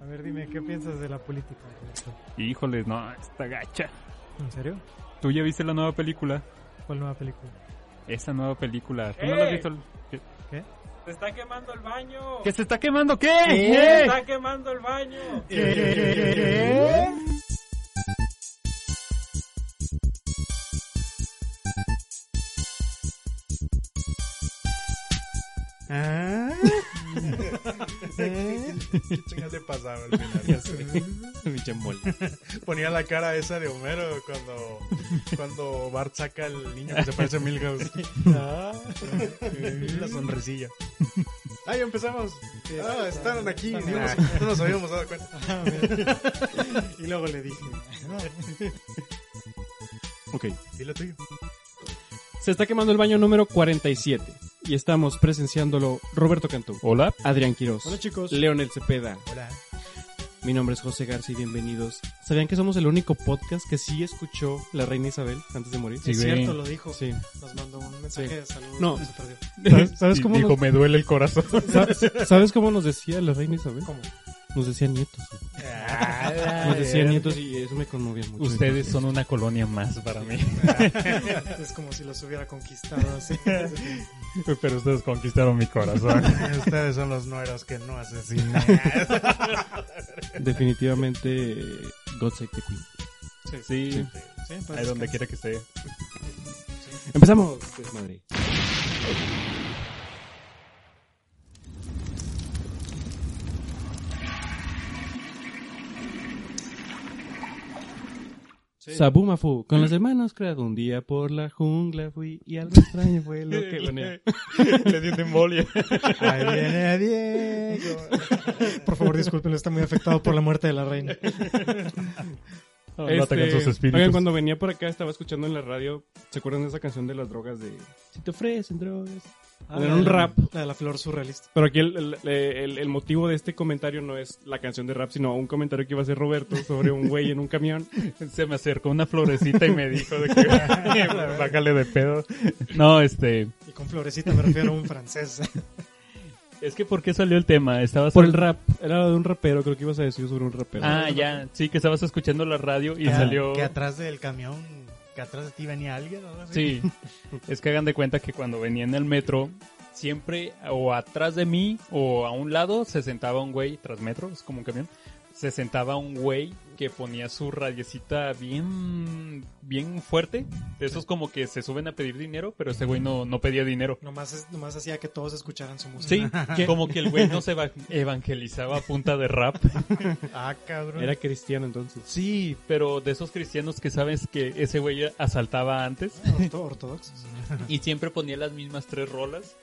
A ver, dime, ¿qué piensas de la política? Híjole, no, está gacha. ¿En serio? ¿Tú ya viste la nueva película? ¿Cuál nueva película? Esa nueva película. ¿Tú no la has ¡Eh! visto? ¿Qué? ¿Qué? Se está quemando el baño. ¿Que se está quemando qué? Se está quemando el baño. ¿Qué? ¿Ah? ¿Qué chingas le pasaba al final? Ponía la cara esa de Homero cuando, cuando Bart saca al niño que se parece a Milhouse. Ah. La sonrisilla. ¡Ay, empezamos! Ah, estaban aquí. No nos, aquí. no nos habíamos dado cuenta. Ah, y luego le dije, Ok. ¿Y lo tuyo? Se está quemando el baño número 47. Y estamos presenciándolo Roberto Cantú, Hola. Adrián Quiroz, Hola chicos. Leonel Cepeda. Hola. Mi nombre es José García y bienvenidos. ¿Sabían que somos el único podcast que sí escuchó la reina Isabel antes de morir? Sí, es cierto, lo dijo. Sí. Nos mandó un mensaje Sí. de salud. No. Se perdió. ¿Sabes, sabes cómo dijo, nos, me duele el corazón. ¿sabes, sabes cómo nos decía la reina Isabel? ¿Cómo? Nos decía nietos. güey. Nos decía nietos y eso me conmovía mucho. Ustedes son una colonia más para mí. Es como si los hubiera conquistado así. Pero ustedes conquistaron mi corazón. Ustedes son los nueros que no asesinan. Definitivamente, God Save the Queen. Sí, Sí, pues, ahí donde quiera que esté. Empezamos, pues madre. Sabumafu, con las hermanos creado un día por la jungla fui y algo extraño fue lo que venía. Le dio embolia. Ahí viene Diego. Por favor, disculpen, está muy afectado por la muerte de la reina. No sus espíritus. Este, oigan, cuando venía por acá estaba escuchando en la radio, ¿se acuerdan de esa canción de las drogas de Si te ofrecen drogas? Era un rap. La de la flor surrealista. Pero aquí el, el- el- el motivo de este comentario no es la canción de rap, sino un comentario que iba a hacer Roberto sobre un güey en un camión. Se me acercó una florecita y me dijo de que bájale de pedo. No, este, Y con florecita me refiero a un francés. es que ¿por qué salió el tema? Estabas Por el rap. Era de un rapero, creo que ibas a decir sobre un rapero. Ah, ya, sí, que estabas escuchando la radio y Ah, salió... Que atrás del camión, que atrás de ti venía alguien. ¿o algo así? Sí, es que hagan de cuenta que cuando venía en el metro, siempre o atrás de mí o a un lado se sentaba un güey, tras metro, es como un camión, se sentaba un güey que ponía su radiecita bien, bien fuerte, de esos como que se suben a pedir dinero, pero ese güey no, no pedía dinero. Nomás, es- nomás hacía que todos escucharan su música. Sí, como que el güey no se eva- evangelizaba a punta de rap. Ah, cabrón. Era cristiano entonces. Sí, pero de esos cristianos que sabes que ese güey asaltaba antes. Orto- ortodoxos. y siempre ponía las mismas tres rolas.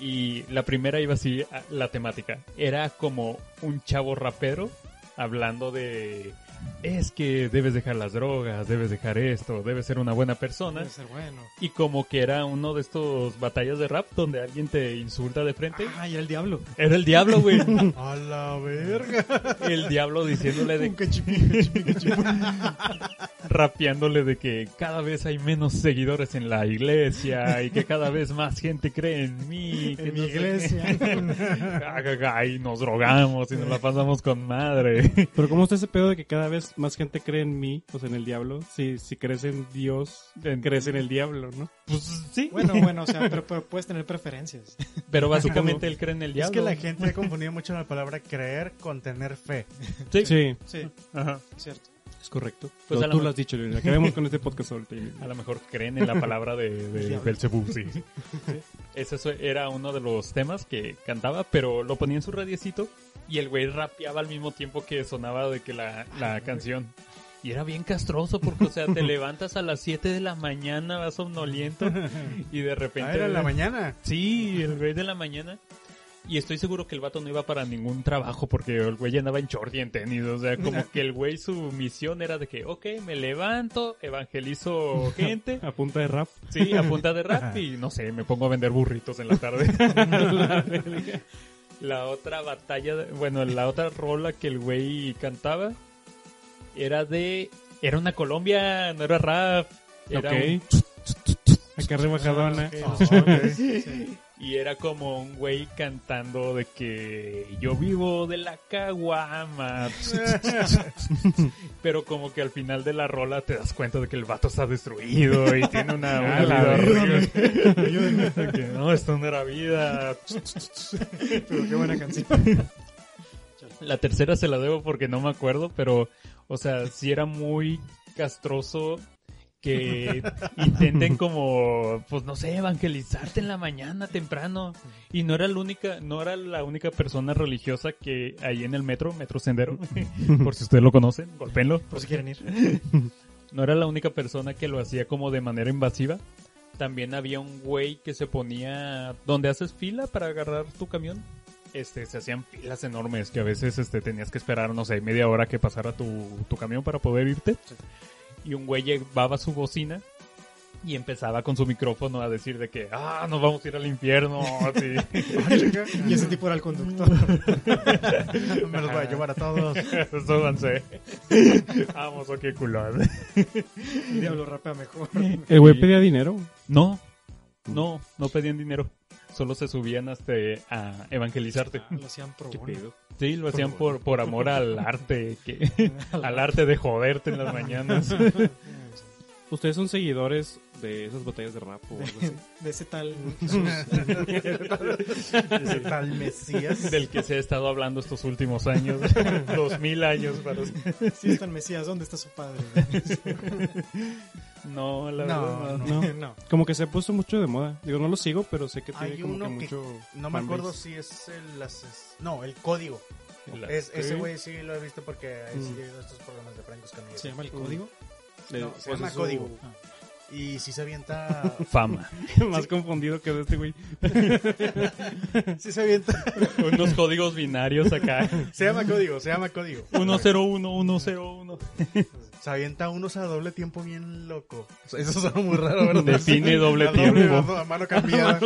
Y la primera iba así, la temática. Era como un chavo rapero hablando de... Es que debes dejar las drogas, debes dejar esto, debes ser una buena persona. Debe ser bueno. Y como que era uno de estos batallas de rap donde alguien te insulta de frente. Ah, y era el diablo. Era el diablo, güey. A la verga. El diablo diciéndole de... Rapeándole de que cada vez hay menos seguidores en la iglesia y que cada vez más gente cree en mí. que En mi no iglesia. Y nos drogamos y nos la pasamos con madre. Pero ¿cómo está ese pedo de que cada vez más gente cree en mí, sea, en el diablo? Si, si crees en Dios, crees en el diablo, ¿no? Pues sí, Bueno, bueno, o sea, pero, pero puedes tener preferencias. pero básicamente él cree en el Es diablo. que la gente ha confundido mucho la palabra creer con tener fe. Sí. Sí, Sí, Ajá. cierto. es correcto. Pues lo tú lo has dicho, Leonel. Acabemos con este podcast ahorita. A lo mejor creen en la palabra de, de Diablo. Belzebú, sí. Ese era uno de los temas que cantaba, pero lo ponía en su radiecito y el güey rapeaba al mismo tiempo que sonaba de que la, la canción. Y era bien castroso porque, o sea, te levantas a las 7 de la mañana, vas somnoliento y de repente... Ah, era en la mañana. Sí, el güey de la mañana. Y estoy seguro que el vato no iba para ningún trabajo porque el güey andaba en short y en tenis. O sea, como que el güey su misión era de que, ok, me levanto, evangelizo gente. A punta de rap. Sí, a punta de rap y no sé, me pongo a vender burritos en la tarde. La otra batalla, de- bueno, la otra rola que el güey cantaba era de... Era una Colombia, no era rap. Era ok. un- Acá rebajadona. Ah, ok. Sí. Y era como un güey cantando de que yo vivo de la caguama. Pero como que al final de la rola te das cuenta de que el vato está destruido y tiene una, una Ah, la vida horrible. No, esto no era vida. Pero qué buena canción. La tercera se la debo porque no me acuerdo, pero, o sea, sí era muy castroso que intenten como, pues no sé, evangelizarte en la mañana temprano. Y no era la única, no era la única persona religiosa que ahí en el metro, Metro Sendero, por si ustedes lo conocen, golpenlo. Por si quieren ir. No era la única persona que lo hacía como de manera invasiva. También había un güey que se ponía donde haces fila para agarrar tu camión. Este, se hacían filas enormes que a veces este, tenías que esperar, no sé, media hora que pasara tu, tu camión para poder irte. Y un güey llevaba su bocina y empezaba con su micrófono a decir de que, ah, nos vamos a ir al infierno. así. Y ese tipo era el conductor. Me los voy a llevar a todos. Súbanse. Vamos, qué culón. El diablo rapea mejor. El güey pedía dinero. No, no, no pedían dinero. Solo se subían hasta a evangelizarte. Lo hacían pro ¿Qué bono. pedo? Sí, lo hacían por, por amor al arte, que, al arte de joderte en las mañanas. ¿Ustedes son seguidores de esas batallas de rap o algo así? De ese tal. Ese tal Mesías. Del que se ha estado hablando estos últimos años, dos mil años. Para... Sí, está el Mesías. ¿Dónde está su padre? No, la No, verdad no. No. no. Como que se ha puesto mucho de moda. Digo, no lo sigo, pero sé que tiene Hay como uno que que mucho. no me acuerdo si es el... ases- No, el código. Es, ese güey sí lo he visto porque he Mm. seguido estos programas de Franco Escamilla. ¿Se llama el código? Eh, No, se pues llama Código. Y si se avienta... Fama. Más confundido que este güey. si se avienta... Unos códigos binarios acá. se llama Código, se llama Código. 101, 101. Se avienta unos a doble tiempo bien loco. Eso suena muy raro, ¿verdad? Define doble A tiempo. A mano cambiada.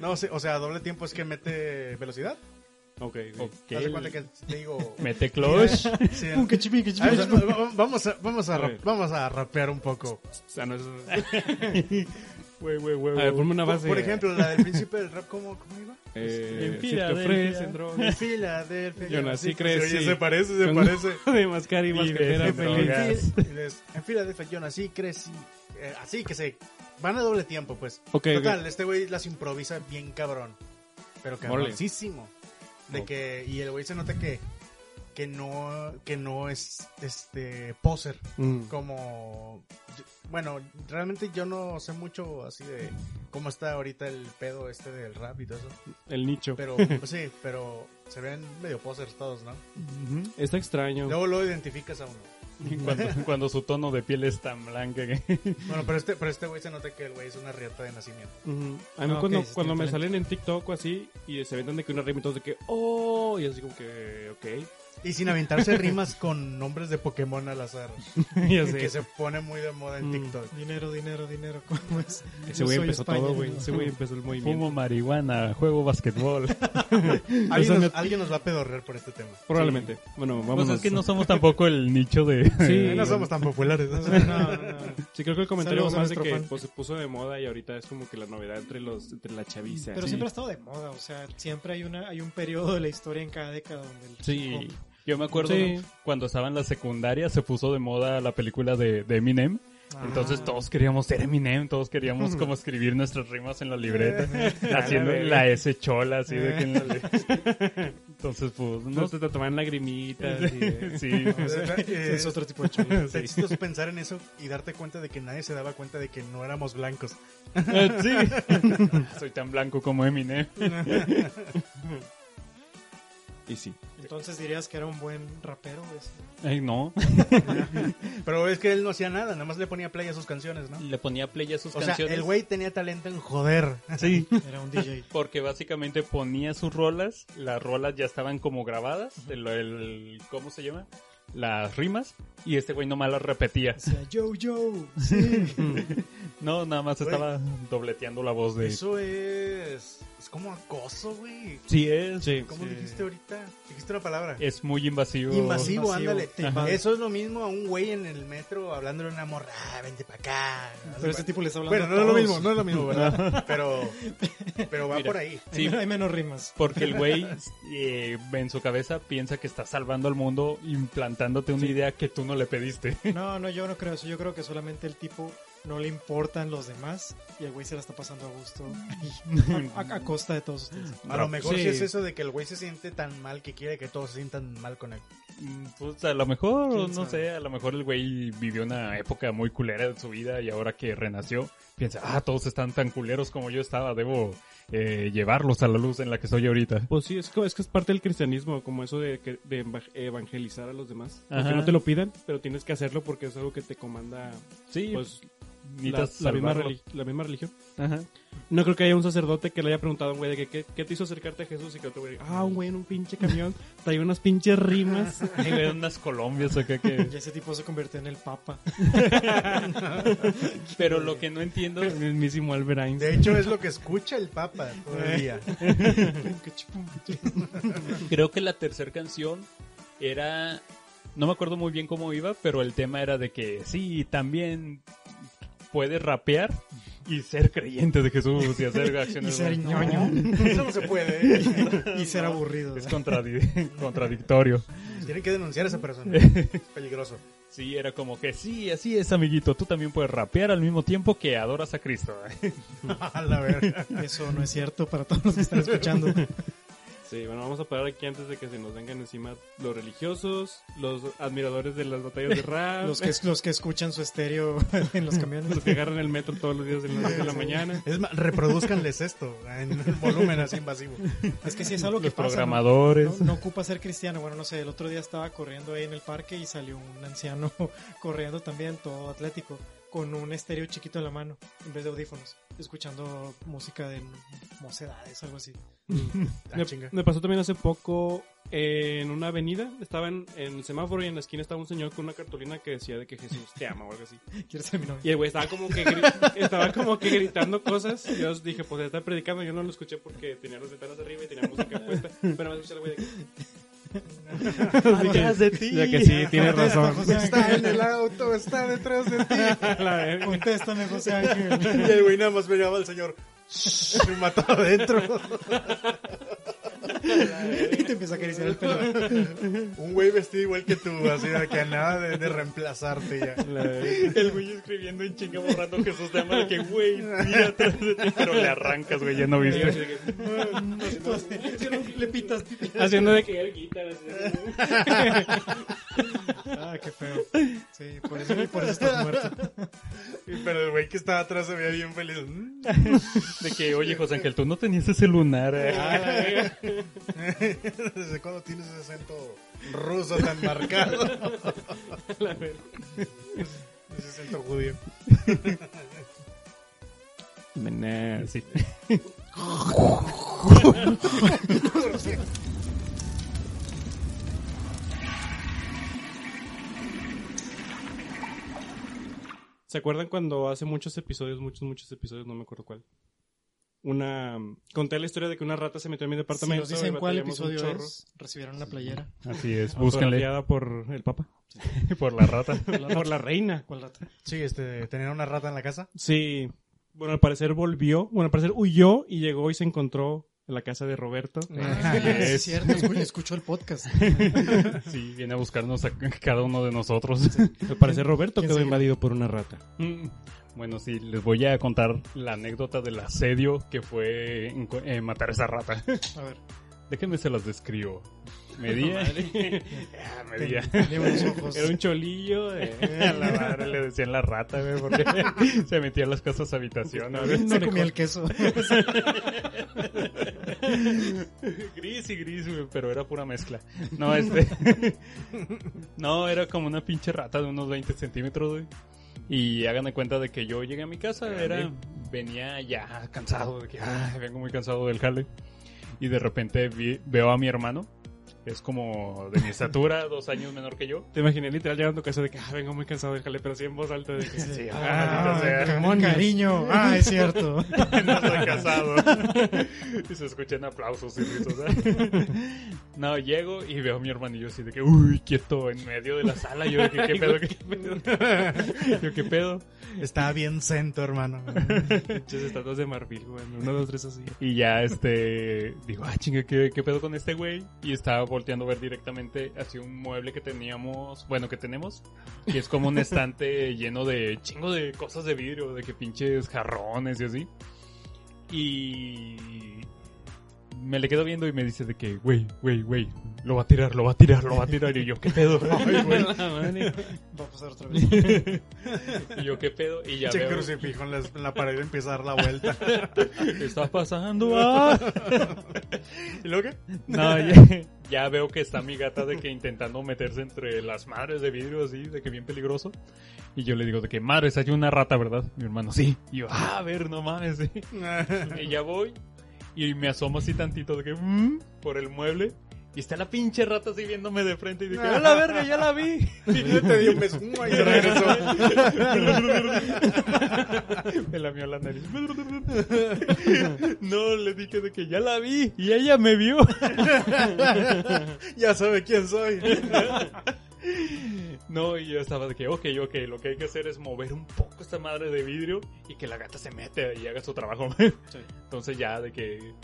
No, sí, o sea, doble tiempo es que mete velocidad. Ok. Ok. Haz de cuenta que te digo... Mete clutch. Sí, que a ver, vamos, a, vamos, a, A rap- vamos a rapear un poco. O sea, no es... Güey, güey, güey, A ver, ponme una Por, base. por ejemplo, la del príncipe del rap, ¿cómo, cómo iba? Eh, En si te Filadelfia. ofrecen drogas. Filadelfia. Yo nací, sí, crecí. Oye, se parece, se Con- parece. de mascar y mascatera de feliz. drogas. Y les- En Filadelfia yo nací, crecí. eh, así que se van a doble tiempo, pues. Ok, Total, este güey las improvisa bien cabrón. Pero cabroncísimo. De que, y el güey se nota que, que no, que no es, este, poser. Mm. Como, bueno, realmente yo no sé mucho así de cómo está ahorita el pedo este del rap y todo eso. El nicho. Pero, pues sí, pero se ven medio posers todos, ¿no? Ujú. Está extraño. Luego lo identificas a uno. Cuando, cuando su tono de piel es tan blanca que... Bueno, pero este, pero este güey se nota que el güey es una riata de nacimiento. A mí cuando, cuando me salen en TikTok o así y se vendan de que una rima y todos de que oh y así como que ok Y sin aventarse rimas con nombres de Pokémon al azar. ya Que sé se pone muy de moda en Mm. TikTok. Dinero, dinero, dinero. ¿Cómo es? ese güey empezó España. todo güey ese güey empezó el movimiento Fumo marihuana, juego basquetbol. ¿Alguien nos, alguien nos va a pedorrear por este tema. probablemente bueno Pues vamos es que no somos tampoco el nicho de... Sí. no somos tan populares. ¿no? No, no, no. sí creo que el comentario Saludos más de que fan. pues, se puso de moda y ahorita es como que la novedad entre los entre la chaviza Pero Sí. siempre ha estado de moda, o sea, siempre hay una hay un periodo de la historia en cada década donde el Sí, hop- yo me acuerdo Sí. cuando estaba en la secundaria se puso de moda la película de, de Eminem. Ah. Entonces todos queríamos ser Eminem, todos queríamos como escribir nuestras rimas en la libreta, haciendo la S chola así de que en la Entonces pues no no te, toman lagrimitas y, eh, sí, Eh, es otro tipo de. Está chistoso pensar en eso y darte cuenta de que nadie se daba cuenta de que no éramos blancos. sí. Soy tan blanco como Eminem. Y sí Entonces dirías que era un buen rapero, ese? Ay, no. Pero es que él no hacía nada, nada más le ponía play a sus canciones, ¿no? Le ponía play a sus O sea, canciones. el güey tenía talento en joder. Sí. Era un DJ. Porque básicamente ponía sus rolas, las rolas ya estaban como grabadas, el, el- ¿cómo se llama? Las rimas, y este güey nomás las repetía. O sea, yo, yo, sí. No, nada más estaba dobleteando la voz de... Eso es... Como acoso, güey. Sí es. Sí. ¿Cómo Sí. dijiste ahorita? Dijiste una palabra. Es muy invasivo. Invasivo, Invasivo, ándale. te invade. Eso es lo mismo a un güey en el metro hablándole a una morra, "Ah, vente para acá. Pero este tipo le está hablando Bueno, no es lo mismo, no es lo mismo, ¿verdad? pero, pero va Mira. por ahí. Sí. Hay menos rimas. Porque el güey eh, en su cabeza piensa que está salvando al mundo implantándote una idea que tú no le pediste. No, no, yo no creo eso. Yo creo que solamente el tipo no le importan los demás y el güey se la está pasando a gusto a, a- a costa de todos ustedes. A lo mejor sí. Sí. es eso de que el güey se siente tan mal que quiere que todos se sientan mal con él. Mm, Pues a lo mejor, ¿Quién no sabe? sé, a lo mejor el güey vivió una época muy culera de su vida y ahora que renació, piensa, ah, todos están tan culeros como yo estaba, debo eh, llevarlos a la luz en la que estoy ahorita. Pues sí, es, co- es que es parte del cristianismo, como eso de, que- de eva- evangelizar a los demás. Ajá. Aunque no te lo pidan, pero tienes que hacerlo porque es algo que te comanda Sí, pues, la, misma la religión. Ajá. No creo que haya un sacerdote que le haya preguntado a un güey de que ¿qué, qué te hizo acercarte a Jesús y que otro güey, ah, un güey en un pinche camión, trae unas pinches rimas. Ahí le dan unas colombias acá que... Y ese tipo se convirtió en el papa. Pero lo que no entiendo... El mismísimo Albert De Einstein. hecho, es lo que escucha el Papa todo el día. Creo que la tercera canción era... No me acuerdo muy bien cómo iba, pero el tema era de que sí, también puedes rapear y ser creyente de Jesús y hacer Y acciones. ser No, ñoño. Eso no se puede. ¿eh? Y ser aburrido. Es contradi- contradictorio. Tienen que denunciar a esa persona. Es peligroso. Sí, era como que sí, así es, amiguito. Tú también puedes rapear al mismo tiempo que adoras a Cristo. A la verga. Eso no es cierto para todos los que están escuchando. Sí, bueno, vamos a parar aquí antes de que se nos vengan encima los religiosos, los admiradores de las batallas de rap, Los que, los que escuchan su estéreo en los camiones. los que agarran el metro todos los días de las 10 de la mañana. Es más, reproduzcanles esto en volumen así invasivo. Es que sí es algo que Los pasa. ¿no? programadores. No, no ocupa ser cristiano. Bueno, no sé, el otro día estaba corriendo ahí en el parque y salió un anciano corriendo también, todo atlético, con un estéreo chiquito en la mano, en vez de audífonos, escuchando música de mocedades, algo así. Ah, Me, me pasó también hace poco eh, en una avenida, estaba en, en el semáforo y en la esquina estaba un señor con una cartulina que decía de que Jesús te ama o algo así. ¿Quieres ser mi novio? Y el güey estaba como que gri- estaba como que gritando cosas. Y yo dije, pues está predicando. Yo no lo escuché porque tenía las ventanas arriba y tenía música puesta. Pero me escuché el güey de que... Atrás de ti. Ya que sí, tienes razón. José Está en el auto, está detrás de ti. Contéstame, José Ángel. Y el güey nada más miraba al señor. Me mató adentro. y te empieza a acariciar el pelo. Un güey vestido igual que tú, así de que nada de, de reemplazarte ya. El güey escribiendo en chinga borrando Jesús ama de que, güey, mira atrás de ti, pero le arrancas, güey, ya no viste. de que- Le pitas. Haciendo de que él guitarra. Ah, qué feo. Sí, por eso, por eso estás muerto. Pero el güey que estaba atrás se veía bien feliz. De que, oye, José Ángel, tú no tenías ese lunar. eh. ¿Desde cuándo tienes ese acento ruso tan marcado? La verga. Ese acento judío. Menaz. Sí. ¿Se acuerdan cuando hace muchos episodios, muchos, muchos episodios, no me acuerdo cuál? Una. Conté la historia de que una rata se metió en mi Si departamento. nos dicen cuál episodio chorro. es, recibieron una playera. Así es, búsquenle por el Papa. por la rata. por la reina. ¿Cuál rata? Sí, este, tenían una rata en la casa. Sí. Bueno, al parecer volvió. Bueno, al parecer huyó y llegó y se encontró en la casa de Roberto. Ah, sí, es cierto, escu- escuchó el podcast. Sí, viene a buscarnos a cada uno de nosotros. Al parecer Roberto ¿Quién quedó sigue? invadido por una rata. Mm. Bueno, sí, les voy a contar la anécdota del asedio que fue eh, matar a esa rata. A ver, Déjenme se las describo. Medía. Ah, medía. Era un cholillo. de- A la madre le decían la rata, güey, porque se metía a las casas habitación. No comía el queso. gris y gris, güey, pero era pura mezcla. No, este. no, era como una pinche rata de unos 20 centímetros, güey. Y hagan de cuenta de que yo llegué a mi casa, era, venía ya cansado, de que ay, vengo muy cansado del jale. Y de repente vi- veo a mi hermano Es como de mi estatura, dos años menor que yo. Te imaginé literal llegando a tu casa de que, ah, vengo muy cansado del jale, pero así en voz alta de que, Sí, Ah, ca- cariño. Ah, es cierto. no estoy casado. y se escuchan aplausos y risas. ¿eh? No, llego y veo a mi hermanillo así de que, uy, quieto, en medio de la sala. Yo de que, ¿qué pedo? ¿Qué pedo? Yo, ¿qué pedo? Está bien cento, hermano. pinches estatuas de marfil, güey. Uno, dos, tres así. Y ya, este, digo, ah, chinga, ¿qué, qué pedo con este güey? Y estaba volteando a ver directamente hacia un mueble que teníamos, bueno, que tenemos, y es como un estante lleno de chingo de cosas de vidrio, de que pinches jarrones y así. Y me le quedo viendo y me dice de que, güey, güey, güey, lo va a tirar, lo va a tirar, lo va a tirar. Y yo, ¿qué pedo? Ay, güey. Va a pasar otra vez. Y yo, ¿qué pedo? Y ya Che veo, crucifijo en la, en la pared y empieza a dar la vuelta. ¿qué está pasando? Ah. ¿Y luego qué? No, ya, ya veo que está mi gata de que intentando meterse entre las madres de vidrio así, de que bien peligroso. Y yo le digo de que, madres, hay una rata, ¿verdad? Mi hermano, sí. Y yo, ah, a ver, no mames, sí. Y ya voy y me asomo así tantito de que, "Mm", por el mueble. Y está la pinche rata así viéndome de frente y dije, ¡a la verga, ya la vi! Y yo te di un beso y regresó. Me lamió la nariz. No, le dije de que ya la vi y ella me vio. Ya sabe quién soy. No, y yo estaba de que, ok, ok, lo que hay que hacer es mover un poco esta madre de vidrio y que la gata se mete y haga su trabajo. Entonces ya de que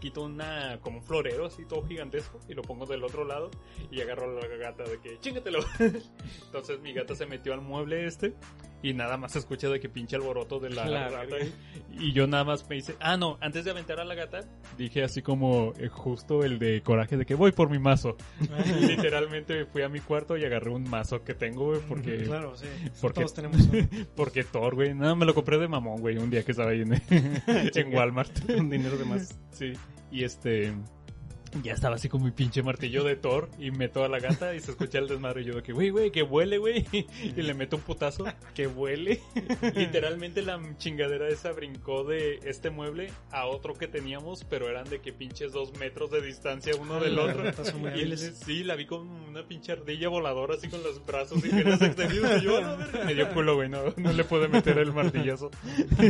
quito una, como un florero así todo gigantesco y lo pongo del otro lado y agarro a la gata de que, chingatelo. Entonces mi gata se metió al mueble este y nada más se escucha de que pinche alboroto de la verga. Y yo nada más me hice, ah no, antes de aventar a la gata, dije así como eh, justo el de coraje de que voy por mi mazo. Literalmente fui a mi cuarto y agarré un mazo que tengo, güey, porque, Claro, sí. porque- Todos tenemos uno. porque Thor, güey. Nada, me lo compré de mamón, güey, un día que estaba ahí en, en Walmart. Con dinero de más. Sí. Y este. Ya estaba así con mi pinche martillo de Thor y meto a la gata y se escucha el desmadre. Y yo de que, güey, güey, que huele, güey. Y le meto un putazo, que huele. Literalmente la chingadera esa brincó de este mueble a otro que teníamos, pero eran de que pinches dos metros de distancia uno del Las otro. Y hábiles. sí, la vi con una pinche ardilla voladora así con los brazos y piernas extendidos. Y yo, "A verga". me dio culo, güey, no, no le pude meter el martillazo.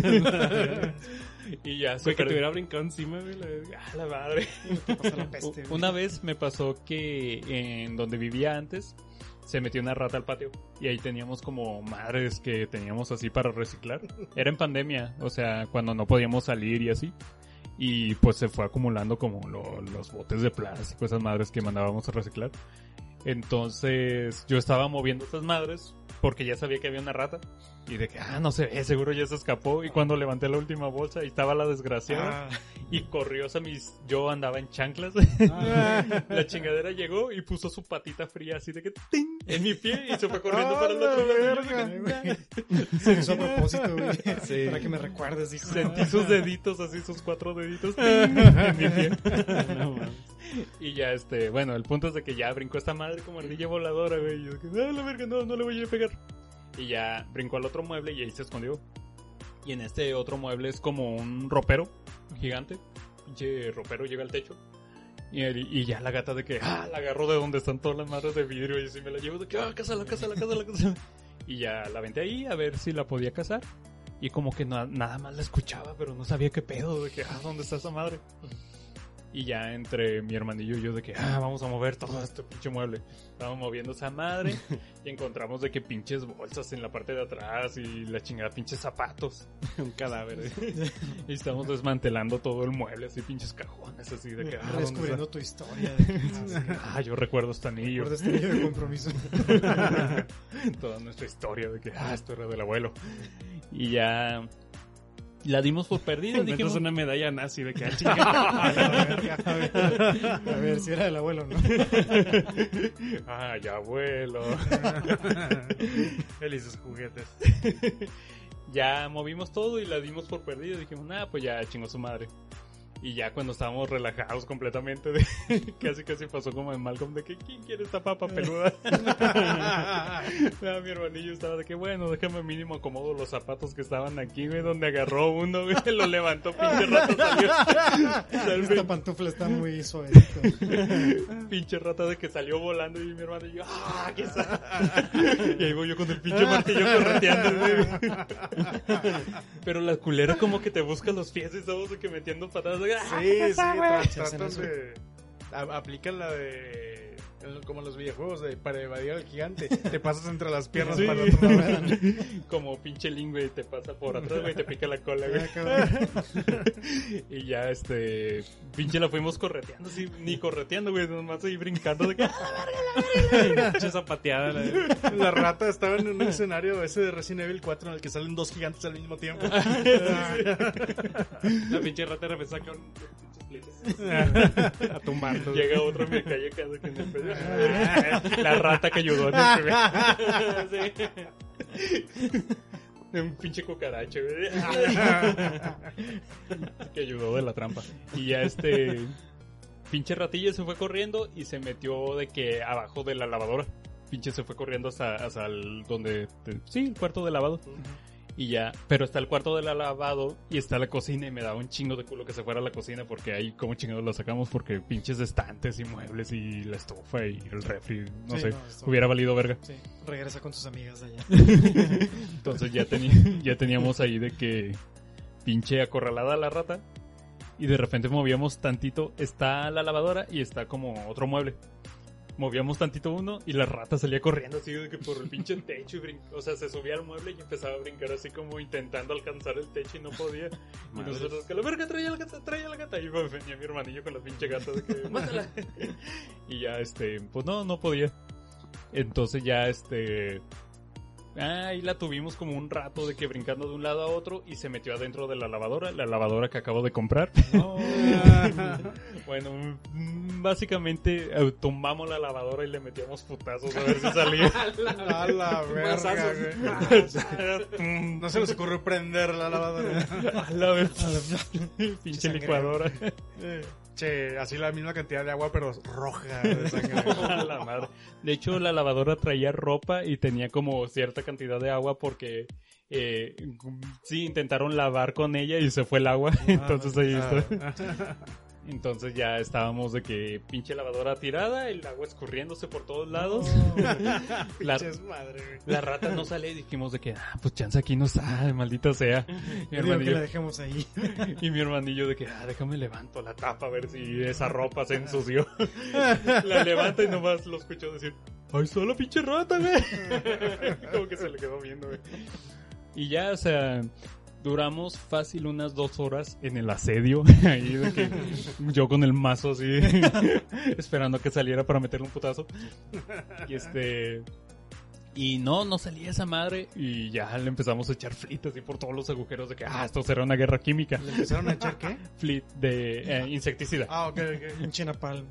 y ya, Fue que te hubiera brincado encima, güey. la. Ah, la madre. Te pasa la peste, güey. Una vez me pasó que en donde vivía antes se metió una rata al patio y ahí teníamos como madres que teníamos así para reciclar. Era en pandemia, o sea, cuando no podíamos salir y así. Y pues se fue acumulando como lo- los botes de plástico, esas madres que mandábamos a reciclar. Entonces yo estaba moviendo esas madres porque ya sabía que había una rata. Y de que, ah, no se ve, seguro ya se escapó. Y cuando levanté la última bolsa, ahí estaba la desgraciada. Ah, Y corrió, o sea, mis, yo andaba en chanclas. Ah. la chingadera llegó y puso su patita fría así de que ¡ting! en mi pie y se fue corriendo ¡Ah, para el la otro lado. Y. Se hizo a propósito, güey. Sí. Para que me recuerdes, dijo. Sentí sus deditos así, sus cuatro deditos ¡ting! en mi pie. No. Y ya este, bueno, el punto es de que ya brincó esta madre como ardilla voladora, güey. Y yo que, no, la verga, no, no le voy a ir a pegar. Y ya brincó al otro mueble y ahí se escondió. Y en este otro mueble es como un ropero gigante. Pinche ropero llega al techo. Y, y ya la gata de que, ah, la agarró de donde están todas las madres de vidrio y así me la llevo de que, ah, cásala, cásala, cásala, cásala. Y ya la aventé ahí a ver si la podía cazar. Y como que na- nada más la escuchaba, pero no sabía qué pedo, de que, ah, ¿dónde está esa madre? Y ya entre mi hermanillo y yo de que, ah, vamos a mover todo este pinche mueble. Estábamos moviendo esa madre y encontramos de que pinches bolsas en la parte de atrás y la chingada pinches zapatos. Un cadáver, güey. Y estamos desmantelando todo el mueble, así pinches cajones, así de que, ah, ¿dónde Descubriendo tu historia. De está? Ah, yo recuerdo este anillo. Recuerda este anillo de compromiso. Toda nuestra historia de que, ah, esto era del abuelo. Y ya la dimos por perdida, dijimos, una medalla nazi de que. A ver, a ver, a ver, si era del abuelo, ¿no? ay, abuelo. Felices juguetes. ya movimos todo y la dimos por perdida. Dijimos, nah, pues ya chingó su madre. Y ya cuando estábamos relajados completamente, de- casi casi pasó como en Malcolm de que ¿quién quiere esta papa peluda? Ah, mi hermanillo estaba de que bueno, déjame mínimo acomodo los zapatos que estaban aquí, güey, donde agarró uno, güey, lo levantó, pinche rato salió. Esta pantufla está muy suavecita. pinche rata de que salió volando y mi hermano y yo, ¡ah, está! y ahí voy yo con el pinche martillo correteando, güey. Pero la culera como que te busca los pies y estamos de que metiendo patadas. De que, ¡ah, Sí, sí, tratan de... aplican la de... Como en los videojuegos, de, para evadir al gigante. Te pasas entre las piernas Sí. para otro lado. Como pinche Link, güey, te pasa por atrás, güey, te pica la cola, güey. Ah. Y ya, este, pinche la fuimos correteando, así, ni correteando, güey, nomás ahí brincando de que, Pinche zapateada. La... La rata estaba en un escenario ese de Resident Evil 4 en el que salen dos gigantes al mismo tiempo. la pinche rata de repente a tumbarlo. llega otro y me cae de que en el pedo. La rata que ayudó en el primer. Sí. Un pinche cucaracho, güey. que ayudó de la trampa. Y ya este pinche ratilla se fue corriendo y se metió de que abajo de la lavadora. Pinche se fue corriendo hasta, hasta el donde sí, el cuarto de lavado. Y ya, pero está el cuarto de la lavado y está la cocina y me daba un chingo de culo que se fuera a la cocina porque ahí como chingados lo sacamos porque pinches estantes y muebles y la estufa y el refri, no Sí, sé, no, hubiera valido verga. Sí, regresa con sus amigas de allá. Entonces ya, ya teníamos ahí de que pinche acorralada la rata. Y de repente movíamos tantito, está la lavadora y está como otro mueble. Movíamos tantito uno y la rata salía corriendo así de que por el pinche techo y brin- o sea, se subía al mueble y empezaba a brincar así como intentando alcanzar el techo y no podía. Y nosotros, que la verga, traía la gata, traía la gata. Y pues, venía mi hermanillo con la pinche gata de que, mátala. y ya, este, pues no, no podía. Entonces ya, este, ahí la tuvimos como un rato de que brincando de un lado a otro y se metió adentro de la lavadora, la lavadora que acabo de comprar. bueno, mm, básicamente eh, tumbamos la lavadora y le metíamos putazos a ver si salía. A la verga. No se les ocurrió prender la lavadora. a la vez. Pinche licuadora. Che, así la misma cantidad de agua, pero roja de sangre. La madre. De hecho, la lavadora traía ropa y tenía como cierta cantidad de agua porque eh, sí intentaron lavar con ella y se fue el agua. Entonces ahí está. Entonces ya estábamos de que pinche lavadora tirada, el agua escurriéndose por todos lados. La, Pinches madre, la rata no sale y dijimos de que, ah, pues chance aquí no está, maldita sea. Mi digo que la ahí. y mi hermanillo de que, ah, déjame levanto la tapa a ver si esa ropa se ensució. la levanta y nomás lo escuchó decir, ¡ay, solo pinche rata, güey! Como que se le quedó viendo, güey. Y ya, o sea, duramos fácil unas dos horas en el asedio. Ahí de que yo con el mazo así, esperando a que saliera para meterle un putazo. Y este. Y no, no salía esa madre. Y ya le empezamos a echar flit así por todos los agujeros de que, ah, esto será una guerra química. ¿Le empezaron a echar qué? Flit de eh, insecticida. Ah, ok, ok. Chinapal.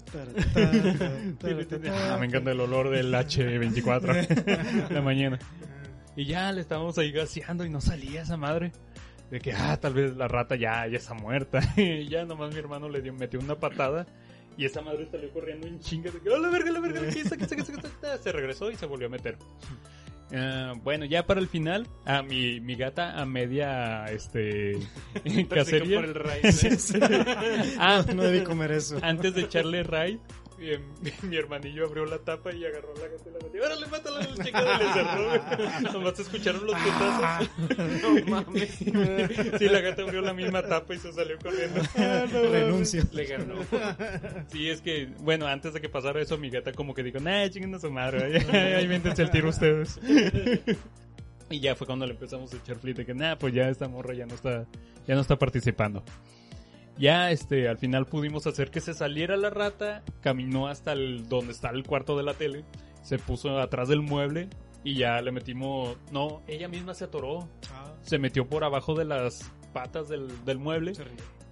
Ah, me encanta el olor del H24 de la mañana. Y ya le estábamos ahí gaseando y no salía esa madre. De que, ah, tal vez la rata ya, ya está muerta. Y ya nomás mi hermano le dio, metió una patada. Y esa madre salió corriendo en chinga. De que, ¡oh, la verga, la verga! ¿qué es? ¿Qué es? ¿Qué es? ¿Qué es? Se regresó y se volvió a meter. Ah, bueno, ya para el final, a mi, mi gata a media este cacería. por el. ¿eh? Ah, No debí comer eso. antes de echarle raid, mi, mi hermanillo abrió la tapa y agarró la gata y la metió. ¡Órale, mátala! La chica y le cerró. Nomás escucharon los putazos. No mames. Sí, la gata abrió la misma tapa y se salió corriendo. Renuncio. Le ganó. Sí, es que, bueno, antes de que pasara eso, mi gata como que dijo, nah, chinguen a su madre, ahí ahí véntense el tiro ustedes. Y ya fue cuando le empezamos a echar flit de que, nah, pues ya esta morra ya no está, ya no está participando. Ya, este, al final pudimos hacer que se saliera la rata, caminó hasta el, donde está el cuarto de la tele, se puso atrás del mueble y ya le metimos, no, ella misma se atoró, Ah, se metió por abajo de las patas del, del mueble se.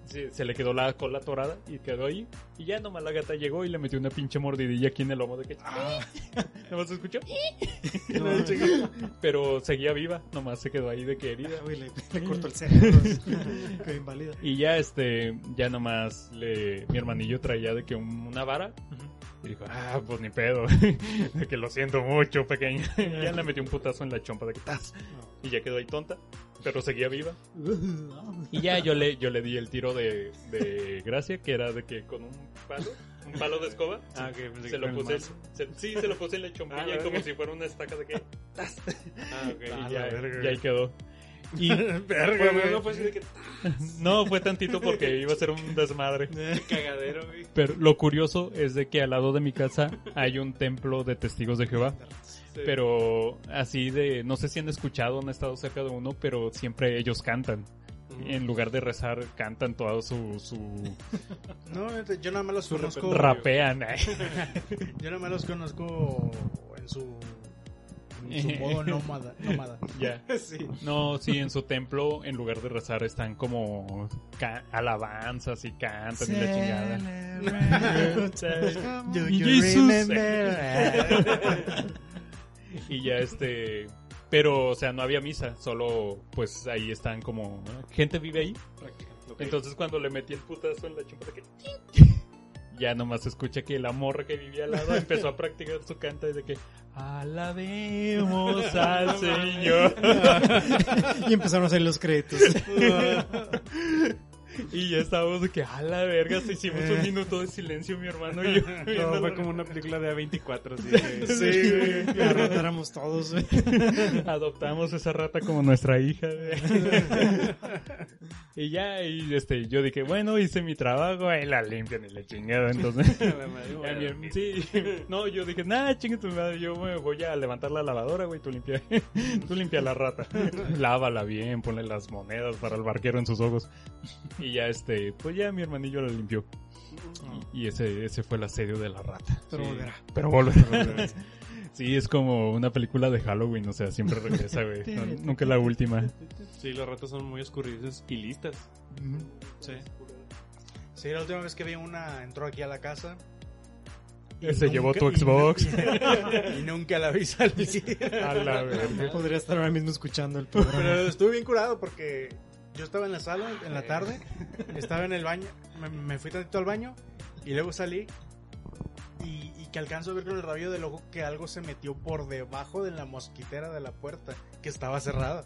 Se, se le quedó la cola atorada y quedó ahí. Y ya nomás la gata llegó y le metió una pinche mordidilla aquí en el lomo de que... nomás se escuchó. No, Pero seguía viva, nomás se quedó ahí de que herida. Le cortó el cerebro. Quedó inválida. Y ya este, ya nomás le, mi hermanillo traía de que un- una vara. Y dijo, ah, pues ni pedo. de que lo siento mucho, pequeña. y ya le metió un putazo en la chompa de que tas. Y ya quedó ahí tonta. Pero seguía viva. Y ya yo le, yo le di el tiro de, de gracia, que era de que con un palo un palo de escoba. Ah, ok, pensé que Se lo el puse, se- sí, se lo puse en la Ah, chompilla verga. como si fuera una estaca de que Ah, ok. y Ah, ya, la verga. y ahí quedó. Y menos no fue así de que no fue tantito porque iba a ser un desmadre. cagadero, güey. Pero lo curioso es de que al lado de mi casa hay un templo de testigos de Jehová. Sí. Pero así de, no sé si han escuchado, han estado cerca de uno, pero siempre ellos cantan. En lugar de rezar, cantan todo su, su No, yo nada más los conozco. rapean. Yo nada más los conozco en su, en su modo nómada. nómada. ya. Sí. No, sí, en su templo, en lugar de rezar, están como alabanzas y cantan y la chingada. Do Y you Jesus. remember? Y ya este. Pero, o sea, no había misa, solo pues ahí están como. Gente vive ahí. Entonces cuando le metí el putazo en la chumpa que. Ya nomás se escucha que la morra que vivía al lado empezó a practicar su canta y de que alabemos al Señor. y empezaron a salir los créditos. Y ya estábamos de que a la verga, se hicimos un minuto de silencio mi hermano y yo. No, fue como una película de A24, así que... Sí, güey. Y arrotáramos todos. güey. Adoptamos esa rata como nuestra hija. y ya, y este, yo dije, bueno, hice mi trabajo, ahí la limpian y la chingada, entonces. La madre, Ya, mi- sí, no, yo dije, nah, chingue tu madre, yo me voy a levantar la lavadora, güey, tú limpia, tú limpia la rata. Lávala bien, ponle las monedas para el barquero en sus ojos. Y ya, este, pues ya mi hermanillo la limpió. Y, y ese, ese fue el asedio de la rata. Pero Sí. volverá. Pero volverá. Sí, es como una película de Halloween, o sea, siempre regresa, güey. No- nunca la última. Sí, los ratos son muy escurridizos y listas. Sí. Sí, la última vez que vi una entró aquí a la casa. y Se nunca- llevó tu y- Xbox. Y, nunca la vi salir. A la verga. Podría estar ahora mismo escuchando el programa. Pero estuve bien curado porque yo estaba en la sala en la tarde, estaba en el baño, me, me fui tantito al baño y luego salí y, y que alcanzo a ver con el rabillo del ojo que algo se metió por debajo de la mosquitera de la puerta que estaba cerrada.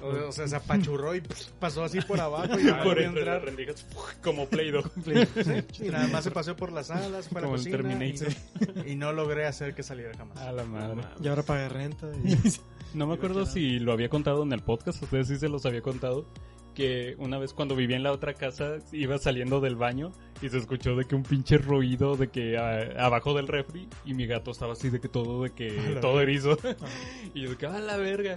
O, o sea, se apachurró y pff, pasó así por abajo y no Por entrar. rendijas, como Play-Doh. Y nada más se pasó por las salas, para la Como el cocina y, Terminator. y no logré hacer que saliera jamás. A la madre. Y ahora paga renta. y- No me acuerdo si lo había contado en el podcast, ustedes sí se los había contado, que una vez cuando vivía en la otra casa iba saliendo del baño y se escuchó de que un pinche ruido de que ah, abajo del refri y mi gato estaba así de que todo de que todo erizo. Y yo de que a la verga